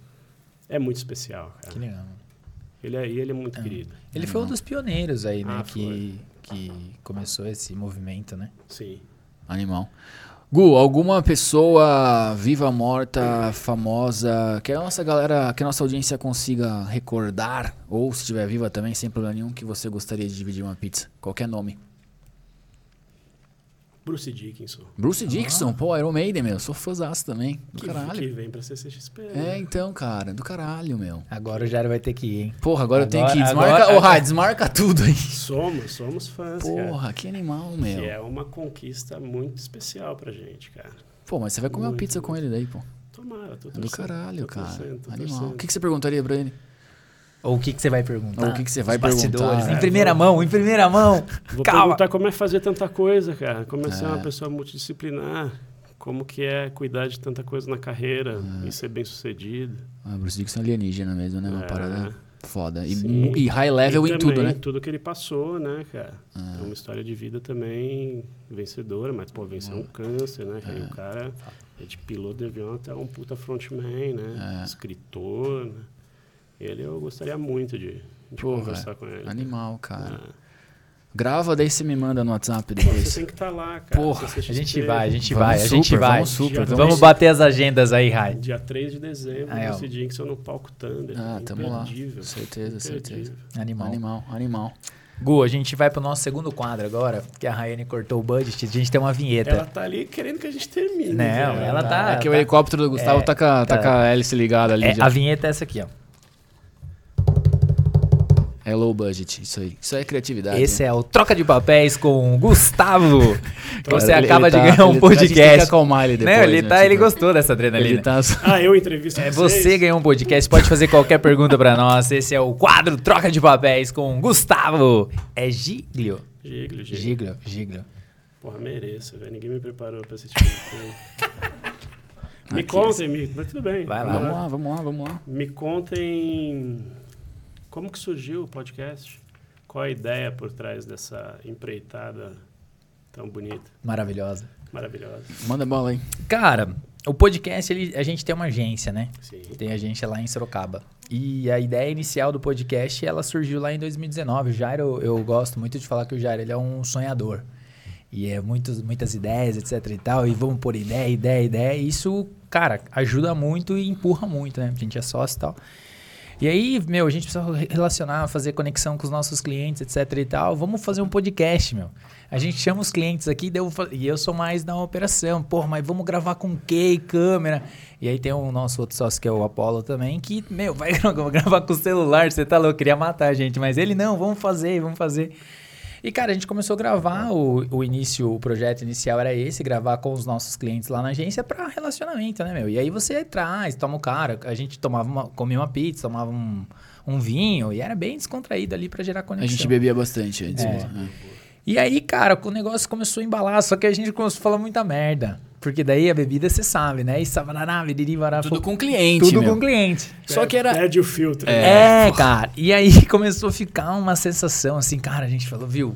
é muito especial, Que cara. legal. mano. Ele é, ele é muito querido. Ele foi um dos pioneiros aí, né? Ah, que, que começou esse movimento, né? Sim. Animal. Gu, alguma pessoa viva, morta, famosa, que a nossa galera, que a nossa audiência consiga recordar, ou se estiver viva também, sem problema nenhum, que você gostaria de dividir uma pizza? Qualquer nome. Bruce Dickinson. Bruce Dixon, pô, Iron Maiden, meu. Sou fãzaço também. Do Que, caralho. que vem pra CCXP. É, né? então, cara, do caralho, meu. Agora o Jairo vai ter que ir, hein? Porra, agora, eu tenho que ir. Agora- Desmarca, agora- ô, Rai, desmarca tudo aí. Somos, somos fãs, cara. Porra, que animal, meu. Que é uma conquista muito especial pra gente, cara. Pô, mas você vai comer uma Muito, pizza com ele daí, pô. Tomara, tô Do torcendo. caralho, tô cara. torcendo, tô Animal. torcendo. O que, que você perguntaria pra ele? Ou o que, que você vai perguntar? Ou o que que você vai perguntar? Em É, primeira mão, em primeira mão. Vou Calma. perguntar como é fazer tanta coisa, cara. Como é ser É. uma pessoa multidisciplinar. Como que é cuidar de tanta coisa na carreira É. e ser bem sucedido. Ah, Bruce Dixon é alienígena mesmo, né? Uma É. parada foda. E, e high level e em tudo, né? tudo que ele passou, né, cara? É uma história de vida também vencedora, mas, pô, venceu um câncer, né? O cara é de piloto de avião até um puta frontman, né? É. Escritor, né? Ele eu gostaria muito de, de Porra, conversar com ele. Animal, cara. É. Grava, daí você me manda no WhatsApp Você depois. tem que estar lá, cara. Porra. A gente vai, a gente Vamos vai, a gente super, vai. vamos super, Dia vamos- Vamos bater as agendas aí, Rai. Dia 3 de dezembro, Aí, ó. Bruce Dickinson no palco Thunder. Ah, tamo lá. Imperdível. Certeza, certeza. Animal. Animal, animal. Gu, a gente vai pro nosso segundo quadro agora, que a Rayane cortou o budget, a gente tem uma vinheta. Ela tá ali querendo que a gente termine. Não, já. ela tá- é que o helicóptero do Gustavo é, tá, com a, tá tá. com a hélice ligada ali. É, já. a vinheta é essa aqui, ó. É low budget, isso aí. Isso aí é criatividade. Esse é o Troca de Papéis com o Gustavo. que você Ele- acaba ele de tá- ganhar um ele- A gente podcast. acalmar ele depois. Não, ele, né, tá, ele tipo, gostou dessa adrenalina. Ele tá... Ah, eu entrevisto É, vocês? você ganhou um podcast, pode fazer qualquer pergunta pra nós. Esse é o quadro Troca de Papéis com o Gustavo. É Giglio. Giglio, Giglio. Giglio, Giglio. Porra, mereço, velho. Ninguém me preparou pra esse tipo de coisa. me contem, me... mas tudo bem. Vai lá. Vamos lá, vamos lá, vamos lá. Me contem como que surgiu o podcast? Qual a ideia por trás dessa empreitada tão bonita, Maravilhosa. maravilhosa? Manda bola aí. Cara, o podcast, ele, a gente tem uma agência, né? Sim. Tem agência lá em Sorocaba. E a ideia inicial do podcast, ela surgiu lá em 2019. O Jairo, eu gosto muito de falar que o Jairo, ele é um sonhador. E é muitos, muitas ideias, etc e tal. E vamos por ideia, ideia, ideia. E isso, cara, ajuda muito e empurra muito, né? A gente é sócio e tal. E aí, meu, a gente precisa re- relacionar, fazer conexão com os nossos clientes, etc e tal. Vamos fazer um podcast, meu. A gente chama os clientes aqui eu fa- e eu sou mais da operação. Porra, mas vamos gravar com que câmera? E aí tem o nosso outro sócio que é o Apollo também, que, meu, vai gra- gravar com o celular, você tá louco, queria matar a gente. Mas ele, não, vamos fazer, vamos fazer. E, cara, a gente começou a gravar, o, o início, o projeto inicial era esse, gravar com os nossos clientes lá na agência para relacionamento, né, meu? E aí você traz, toma o cara, a gente tomava uma, comia uma pizza, tomava um, um vinho, e era bem descontraído ali para gerar A conexão. gente bebia bastante antes. É. mesmo, é. E aí, cara, o negócio começou a embalar, só que a gente começou a falar muita merda. Porque daí a bebida, você sabe, né? E sabarará, biriri, bará, Tudo com cliente, tudo meu. com cliente. Só que era... Perde o filtro. né? É, cara. E aí começou a ficar uma sensação assim, cara, a gente falou, viu?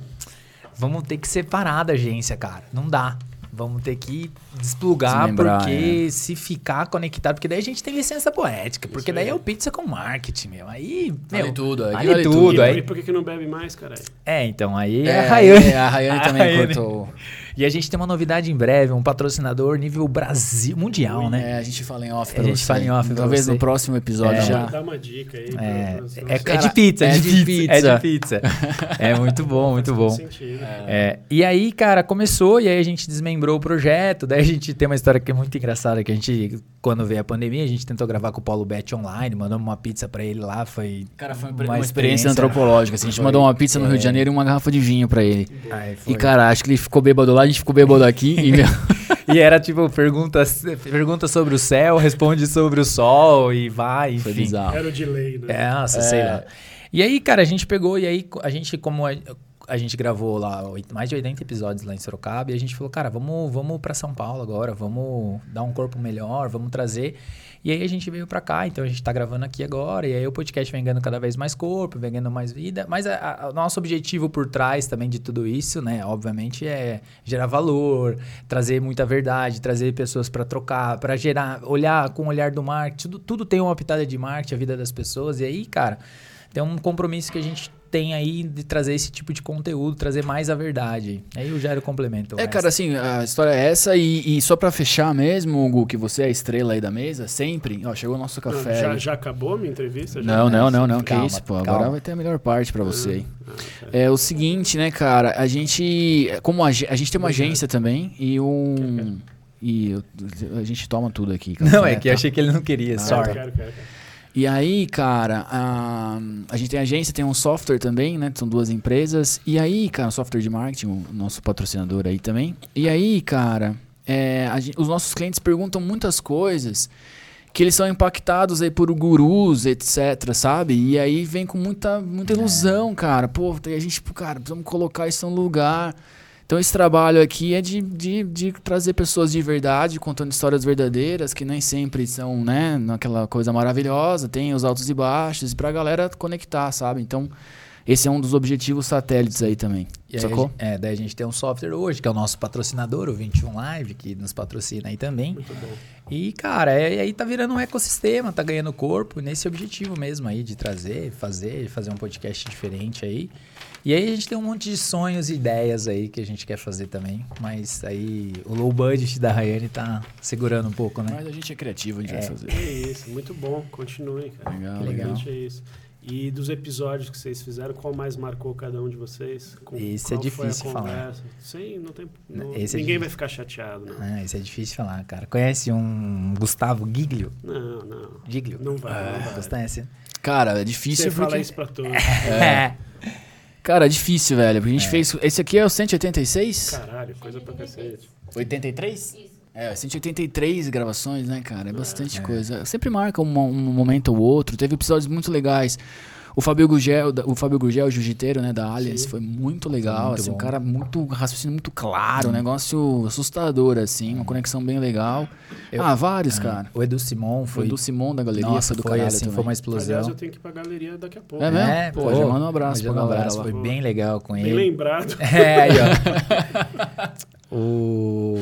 Vamos ter que separar da agência, cara. Não dá. Vamos ter que desplugar, Desmembrar, porque se ficar conectado, porque daí a gente tem licença poética, porque Isso daí aí. é o pizza com marketing, meu. Aí, Vale meu, tudo, aí vale, vale tudo. tudo. E, Aí, e por que, que não bebe mais, caralho? é, então, aí é, É, a Rayane. é, a Rayane também Rayane. cortou. E a gente tem uma novidade em breve, um patrocinador nível Brasil, mundial, né? É, a gente fala em off A pra gente você. fala em off pra Talvez você. no próximo episódio É. Dá, já. uma, dá uma dica aí. pra- É, pra- pra- é, é Cara, de pizza, é, é de de pizza. pizza. É de pizza. É muito bom, muito bom. Faz sentido. É, e aí, cara, começou e aí a gente desmembrou o projeto. Daí a gente tem uma história que é muito engraçada, que a gente, quando veio a pandemia, a gente tentou gravar com o Paulo Bet online, mandamos uma pizza pra ele lá, foi... Cara, foi uma, uma experiência, antropológica. antropológica. assim. a gente Foi, mandou uma pizza no Rio de é. Janeiro e uma garrafa de vinho pra ele. Aí foi. E, cara, acho que ele ficou bêbado lá, a gente ficou bêbado aqui. e, meu, E era tipo, perguntas, pergunta sobre o céu, responde sobre o sol e vai, enfim. foi bizarro. Era o delay, né? É, nossa, sei lá. E aí, cara, a gente pegou e aí a gente, como a, a gente gravou lá mais de 80 episódios lá em Sorocaba, e a gente falou, cara, vamos, vamos para São Paulo agora, vamos dar um corpo melhor, vamos trazer. E aí a gente veio pra cá, então a gente tá gravando aqui agora, e aí o podcast vem ganhando cada vez mais corpo, vem ganhando mais vida. Mas o nosso objetivo por trás também de tudo isso, né, obviamente, é gerar valor, trazer muita verdade, trazer pessoas pra trocar, pra gerar, olhar com o olhar do marketing, tudo, tudo tem uma pitada de marketing, a vida das pessoas, e aí, cara, tem um compromisso que a gente tem aí de trazer esse tipo de conteúdo, trazer mais a verdade. Aí o Jairo complementa. o É, resto. cara, assim, a história é essa. E, e só pra fechar mesmo, Hugo, que você é a estrela aí da mesa, sempre. Ó, chegou o nosso Não, café. já, já acabou a minha entrevista? Já? Não, não, não, não. Calma, que isso, pô. calma. Agora vai ter a melhor parte pra você aí. Ah, tá. É o seguinte, né, cara? A gente. Como a, a gente tem uma agência também e um. E eu- a gente toma tudo aqui. Não, café, é que tá? achei que ele não queria, Quero, sorry. quero, quero, quero. E aí, cara, a, a gente tem agência, tem um software também, né? São duas empresas. E aí, cara, software de marketing, o nosso patrocinador aí também. E aí, cara, é, a os nossos clientes perguntam muitas coisas que eles são impactados aí por gurus, etc, sabe? E aí vem com muita, muita ilusão, cara. Pô, a gente, tipo, cara, precisamos colocar isso no lugar. Então esse trabalho aqui é de, de, de trazer pessoas de verdade, contando histórias verdadeiras, que nem sempre são, né, naquela coisa maravilhosa, tem os altos e baixos, e pra galera conectar, sabe? Então, esse é um dos objetivos satélites aí também. E aí, sacou? É, daí a gente tem um software hoje, que é o nosso patrocinador, o 21 Live, que nos patrocina aí também. Muito bom. E, cara, é, e aí tá virando um ecossistema, tá ganhando corpo nesse objetivo mesmo aí de trazer, fazer, fazer um podcast diferente aí. E aí a gente tem um monte de sonhos e ideias aí que a gente quer fazer também. Mas aí o low budget da Rayane tá segurando um pouco, né? Mas a gente é criativo, a gente É. vai fazer. É isso, muito bom. Continue, cara. Legal, Que legal. É isso. E dos episódios que vocês fizeram, qual mais marcou cada um de vocês? Com, Esse é qual foi a difícil falar. Sim, não tem. não- Esse é ninguém difícil. vai ficar chateado, não. Ah, isso é difícil de falar, cara. Conhece um Gustavo Giglio? Não, não. Giglio? Não vai, Ah, não vai. Conhece? Cara, é difícil Você porque... fala isso pra todos. É. Cara, é difícil, velho. porque A gente fez... Esse aqui é o 186? Caralho, coisa pra cacete. 83? É, 183 gravações, né, cara? É bastante coisa. Sempre marca um, um momento ou outro. Teve episódios muito legais. O Fábio Gugel, o Fábio Gugel, o jiu-jiteiro, né, da Allianz, foi muito legal, muito assim, um bom. cara muito raciocínio muito claro, um negócio assustador assim, uma conexão bem legal. Eu- ah, vários, cara. O Edu Simon Foi foi. do Simão da galeria, Nossa, foi do foi caralho assim, também. foi uma Aliás, explosão. eu tenho que ir pra galeria daqui a pouco. É mesmo? É, Pô, já manda um abraço já pra um galera abraço, lá. Foi bem legal com Bem ele. lembrado. É, aí, ó. O...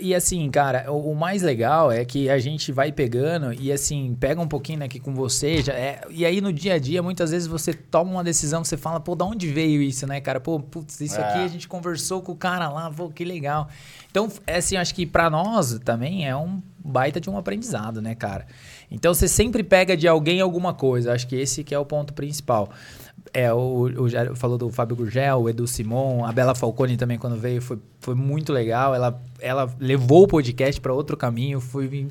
E assim, cara, o, o mais legal é que a gente vai pegando e assim, pega um pouquinho aqui com você, já é... e aí no dia a dia, muitas vezes você toma uma decisão, você fala, pô, da onde veio isso, né, cara? Pô, putz, isso aqui É. a gente conversou com o cara lá, pô, que legal. Então, é assim, acho que pra nós também é um baita de um aprendizado, né, cara? Então você sempre pega de alguém alguma coisa, acho que esse que é o ponto principal. É, o, o Jair falou do Fábio Gurgel, o Edu Simon, a Bela Falcone também quando veio foi, foi muito legal. Ela, ela levou o podcast para outro caminho, foi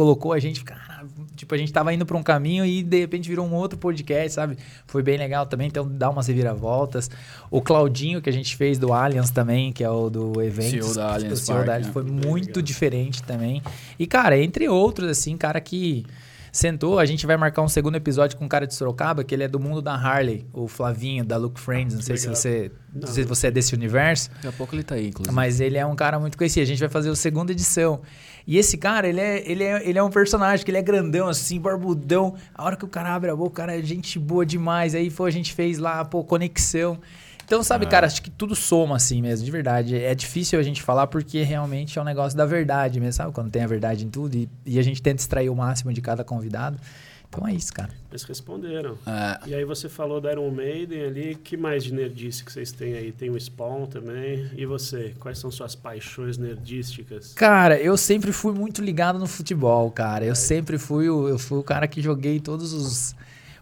colocou a gente, cara, tipo, a gente tava indo para um caminho e de repente virou um outro podcast, sabe? Foi bem legal também, então dá umas reviravoltas. O Claudinho que a gente fez do Allianz também, que é o do evento, CEO da Allianz CEO Park, da? Allianz, foi muito legal. diferente também. E cara, entre outros assim, cara que sentou, a gente vai marcar um segundo episódio com um cara de Sorocaba, que ele é do mundo da Harley, o Flavinho da Look Friends, não sei se você, não se você é desse universo. Daqui a pouco ele tá aí, inclusive. Mas ele é um cara muito conhecido. A gente vai fazer a segunda edição. E esse cara, ele é, ele é, ele é um personagem que ele é grandão, assim, barbudão. A hora que o cara abre a boca, o cara é gente boa demais. Aí foi, a gente fez lá, pô, conexão. Então, sabe, cara, acho que tudo soma assim mesmo, de verdade. É difícil a gente falar porque realmente é um negócio da verdade mesmo, sabe? Quando tem a verdade em tudo e, e a gente tenta extrair o máximo de cada convidado. Então é isso, cara. Eles responderam. É, E aí você falou da Iron Maiden ali, que mais de nerdice que vocês têm aí? Tem o Spawn também. E você? Quais são suas paixões nerdísticas? Cara, eu sempre fui muito ligado no futebol, cara. Eu sempre fui o, eu fui o cara que joguei todos os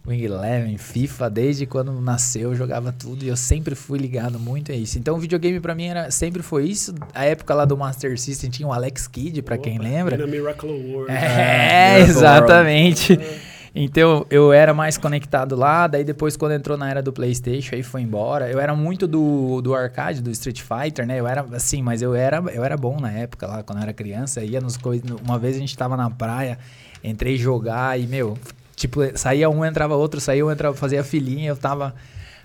Wing Eleven, FIFA, desde quando nasceu, eu jogava tudo e eu sempre fui ligado muito a isso. Então o videogame pra mim era, sempre foi isso. A época lá do Master System tinha o Alex Kidd, pra quem lembra. e na Miracle World. É, Miracle exatamente. Então eu era mais conectado lá, daí depois quando entrou na era do PlayStation, aí foi embora. Eu era muito do, do arcade, do Street Fighter, né? Eu era assim, mas eu era, eu era bom na época lá, quando eu era criança. Ia nos coisas. Uma vez a gente tava na praia, entrei jogar e, meu, tipo, saía um, entrava outro, saía um, entrava, fazia filinha, eu tava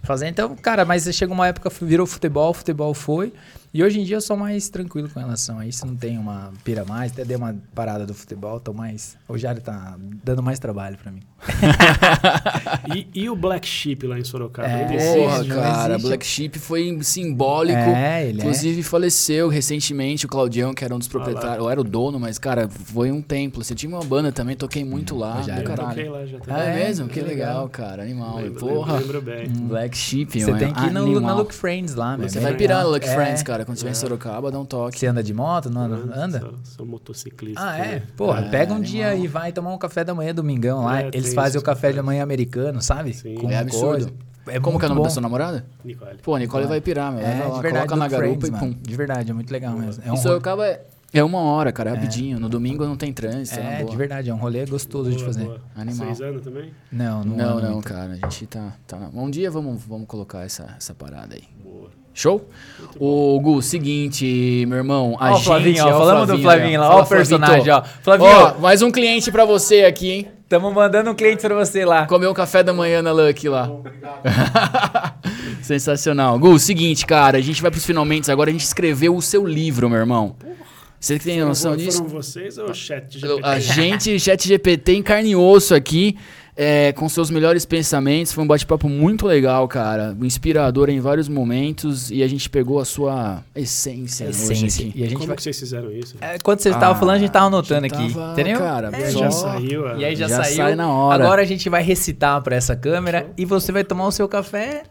fazendo. Então, cara, mas chega uma época, virou futebol, futebol foi. E hoje em dia eu sou mais tranquilo com relação a isso, não tenho uma pira mais, até dei uma parada do futebol, tô mais. O Jário tá dando mais trabalho pra mim. E, e o Black Sheep lá em Sorocaba? É, Porra, existe? não cara, existe. Black Sheep foi simbólico. É, ele é. Inclusive faleceu recentemente o Claudião, que era um dos proprietários, ou era o dono, mas cara, foi um templo. Você tinha uma banda também, toquei muito lá, já Eu toquei lá já Ah, também. é É, mesmo? Que que legal, legal. cara, animal. Lembro, Porra. lembro, lembro bem. Black Sheep, Você mano, tem que ir no, na. Look Friends lá, meu. Você vai pirar no É. Friends, cara, quando estiver em É. Sorocaba, dá um toque. Você anda de moto? Não anda? anda? Sou, sou motociclista. Ah, é? né? Porra, É, pega um animal. dia e vai tomar um café da manhã domingão lá. É, Eles fazem isso o café da manhã americano, sabe? Sim. Com É absurdo. coisa. É Como que é o nome bom. da sua namorada? Nicole. Pô, a Nicole vai pirar, meu. É, de verdade, coloca na garupa Friends, e pum. De verdade, é muito legal mesmo. É um Em Sorocaba é, é uma hora, cara, é rapidinho. No domingo não tem trânsito, é, é, de verdade, é um rolê gostoso de fazer. boa. Animal. Seis anos também? Não, não, Não, não, cara, a gente tá, tá... Um dia vamos, vamos colocar essa, essa parada aí. Show? Ô, Gu, seguinte, meu irmão, a Ó o gente... Flavinho, ó, o falamos do Flavinho lá, ó o personagem, ó. Flavinho, Ó, mais um cliente pra você aqui, hein? tamo mandando um cliente pra você lá. Comeu um café da manhã na Lucky lá. Sensacional. Gu, seguinte, cara, a gente vai pros finalmente agora, a gente escreveu o seu livro, meu irmão. Você que tem noção disso? Foram vocês ou o chat de A gente, chat GPT, em carne e osso aqui, é, com seus melhores pensamentos. Foi um bate-papo muito legal, cara. Inspirador em vários momentos. E a gente pegou a sua essência, Essência. E a gente Como vai... que vocês fizeram isso? É, Quando você estava Ah, falando, a gente tava anotando já aqui. tava, entendeu? cara, É, só- já saiu. a- E aí já, Já saiu. sai na hora. Agora a gente vai recitar pra essa câmera e você vai tomar o seu café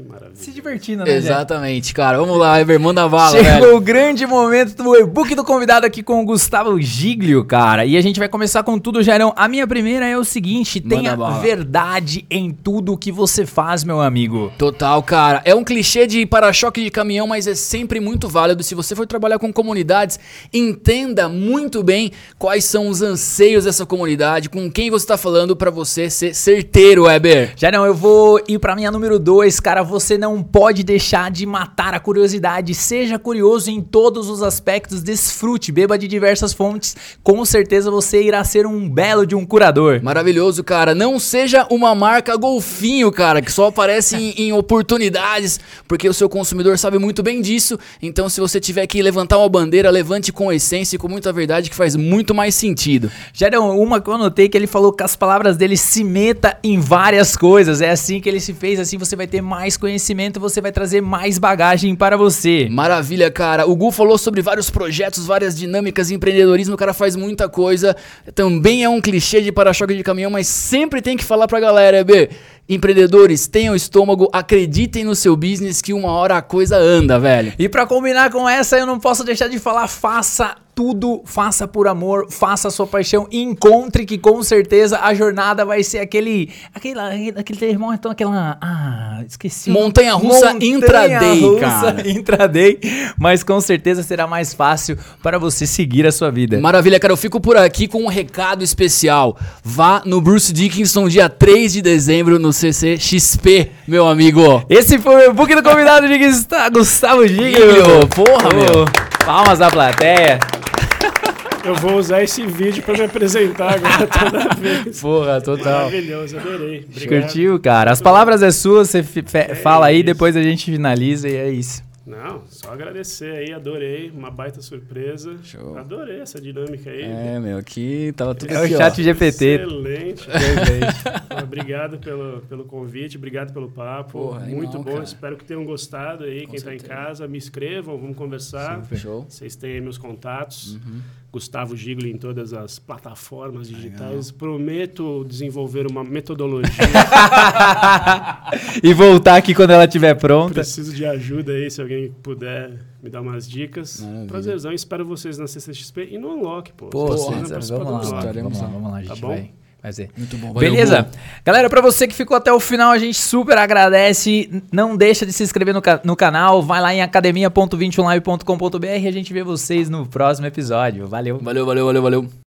Que maravilha. Se divertindo, né? Exatamente, cara. Vamos lá, Weber, manda bala, Chegou velho. o grande momento do e-book do convidado aqui com o Gustavo Giglio, cara. E a gente vai começar com tudo, Gerão. A minha primeira é o seguinte: Manda tenha bala. verdade em tudo que você faz, meu amigo. Total, cara. É um clichê de para-choque de caminhão, mas é sempre muito válido. Se você for trabalhar com comunidades, entenda muito bem quais são os anseios dessa comunidade, com quem você tá falando pra você ser certeiro, Weber. Gerão, eu vou ir pra minha número 2, cara. Você não pode deixar de matar a curiosidade. Seja curioso em todos os aspectos, desfrute, beba de diversas fontes. Com certeza você irá ser um belo de um curador. Maravilhoso, cara. Não seja uma marca golfinho, cara, que só aparece em, em oportunidades, porque o seu consumidor sabe muito bem disso. Então, se você tiver que levantar uma bandeira, levante com essência e com muita verdade, que faz muito mais sentido. Gerão, uma que eu anotei que ele falou que as palavras dele se meta em várias coisas. É assim que ele se fez, assim você vai ter mais conhecimento, você vai trazer mais bagagem para você. Maravilha, cara. O Gu falou sobre vários projetos, várias dinâmicas, empreendedorismo. O cara faz muita coisa. Também é um clichê de para-choque de caminhão, mas sempre tem que falar pra galera, EB. Empreendedores, tenham estômago, acreditem no seu business que uma hora a coisa anda, velho. E pra combinar com essa, eu não posso deixar de falar, faça tudo, faça por amor, faça a sua paixão, encontre que com certeza a jornada vai ser aquele, aquele, aquele termo, então aquela, ah, esqueci. o nome. Montanha-russa intraday, Montanha-russa cara. intraday, mas com certeza será mais fácil para você seguir a sua vida. Maravilha, cara. Eu fico por aqui com um recado especial. Vá no Bruce Dickinson, dia 3 de dezembro, no CCXP, meu amigo. Esse foi o book do convidado de Gustavo- Gustavo Giglio. Porra, meu. Palmas da plateia. Eu vou usar esse vídeo pra me apresentar agora toda vez. Porra, total. Maravilhoso, adorei. Obrigado. Curtiu, cara? As palavras é sua, você fe- fala aí, depois a gente finaliza e é isso. Não, só agradecer aí, adorei. Uma baita surpresa. Show. Adorei essa dinâmica aí. É, meu, aqui tava tudo É o chat GPT. Excelente. obrigado pelo, pelo convite, obrigado pelo papo. Porra, Muito animal, bom, cara. espero que tenham gostado aí. Quem está em certeza. casa, me escrevam, vamos conversar. Show. Vocês têm aí meus contatos. Uhum. Gustavo Gigli em todas as plataformas digitais. Prometo desenvolver uma metodologia. e voltar aqui quando ela estiver pronta. Preciso de ajuda aí, se alguém puder me dar umas dicas. Maravilha. Prazerzão, espero vocês na CCXP e no Unlock, pô. Pô, Vocês vamos lá, Unlock. estaremos vamos lá, lá. vamos lá, a Tá gente bom? vai fazer. Muito bom. Valeu, Beleza? Gu. Galera, pra você que ficou até o final, a gente super agradece. Não deixa de se inscrever no, ca- no canal. Vai lá em academia.21live.com.br e a gente vê vocês no próximo episódio. Valeu! Valeu, valeu, valeu, valeu.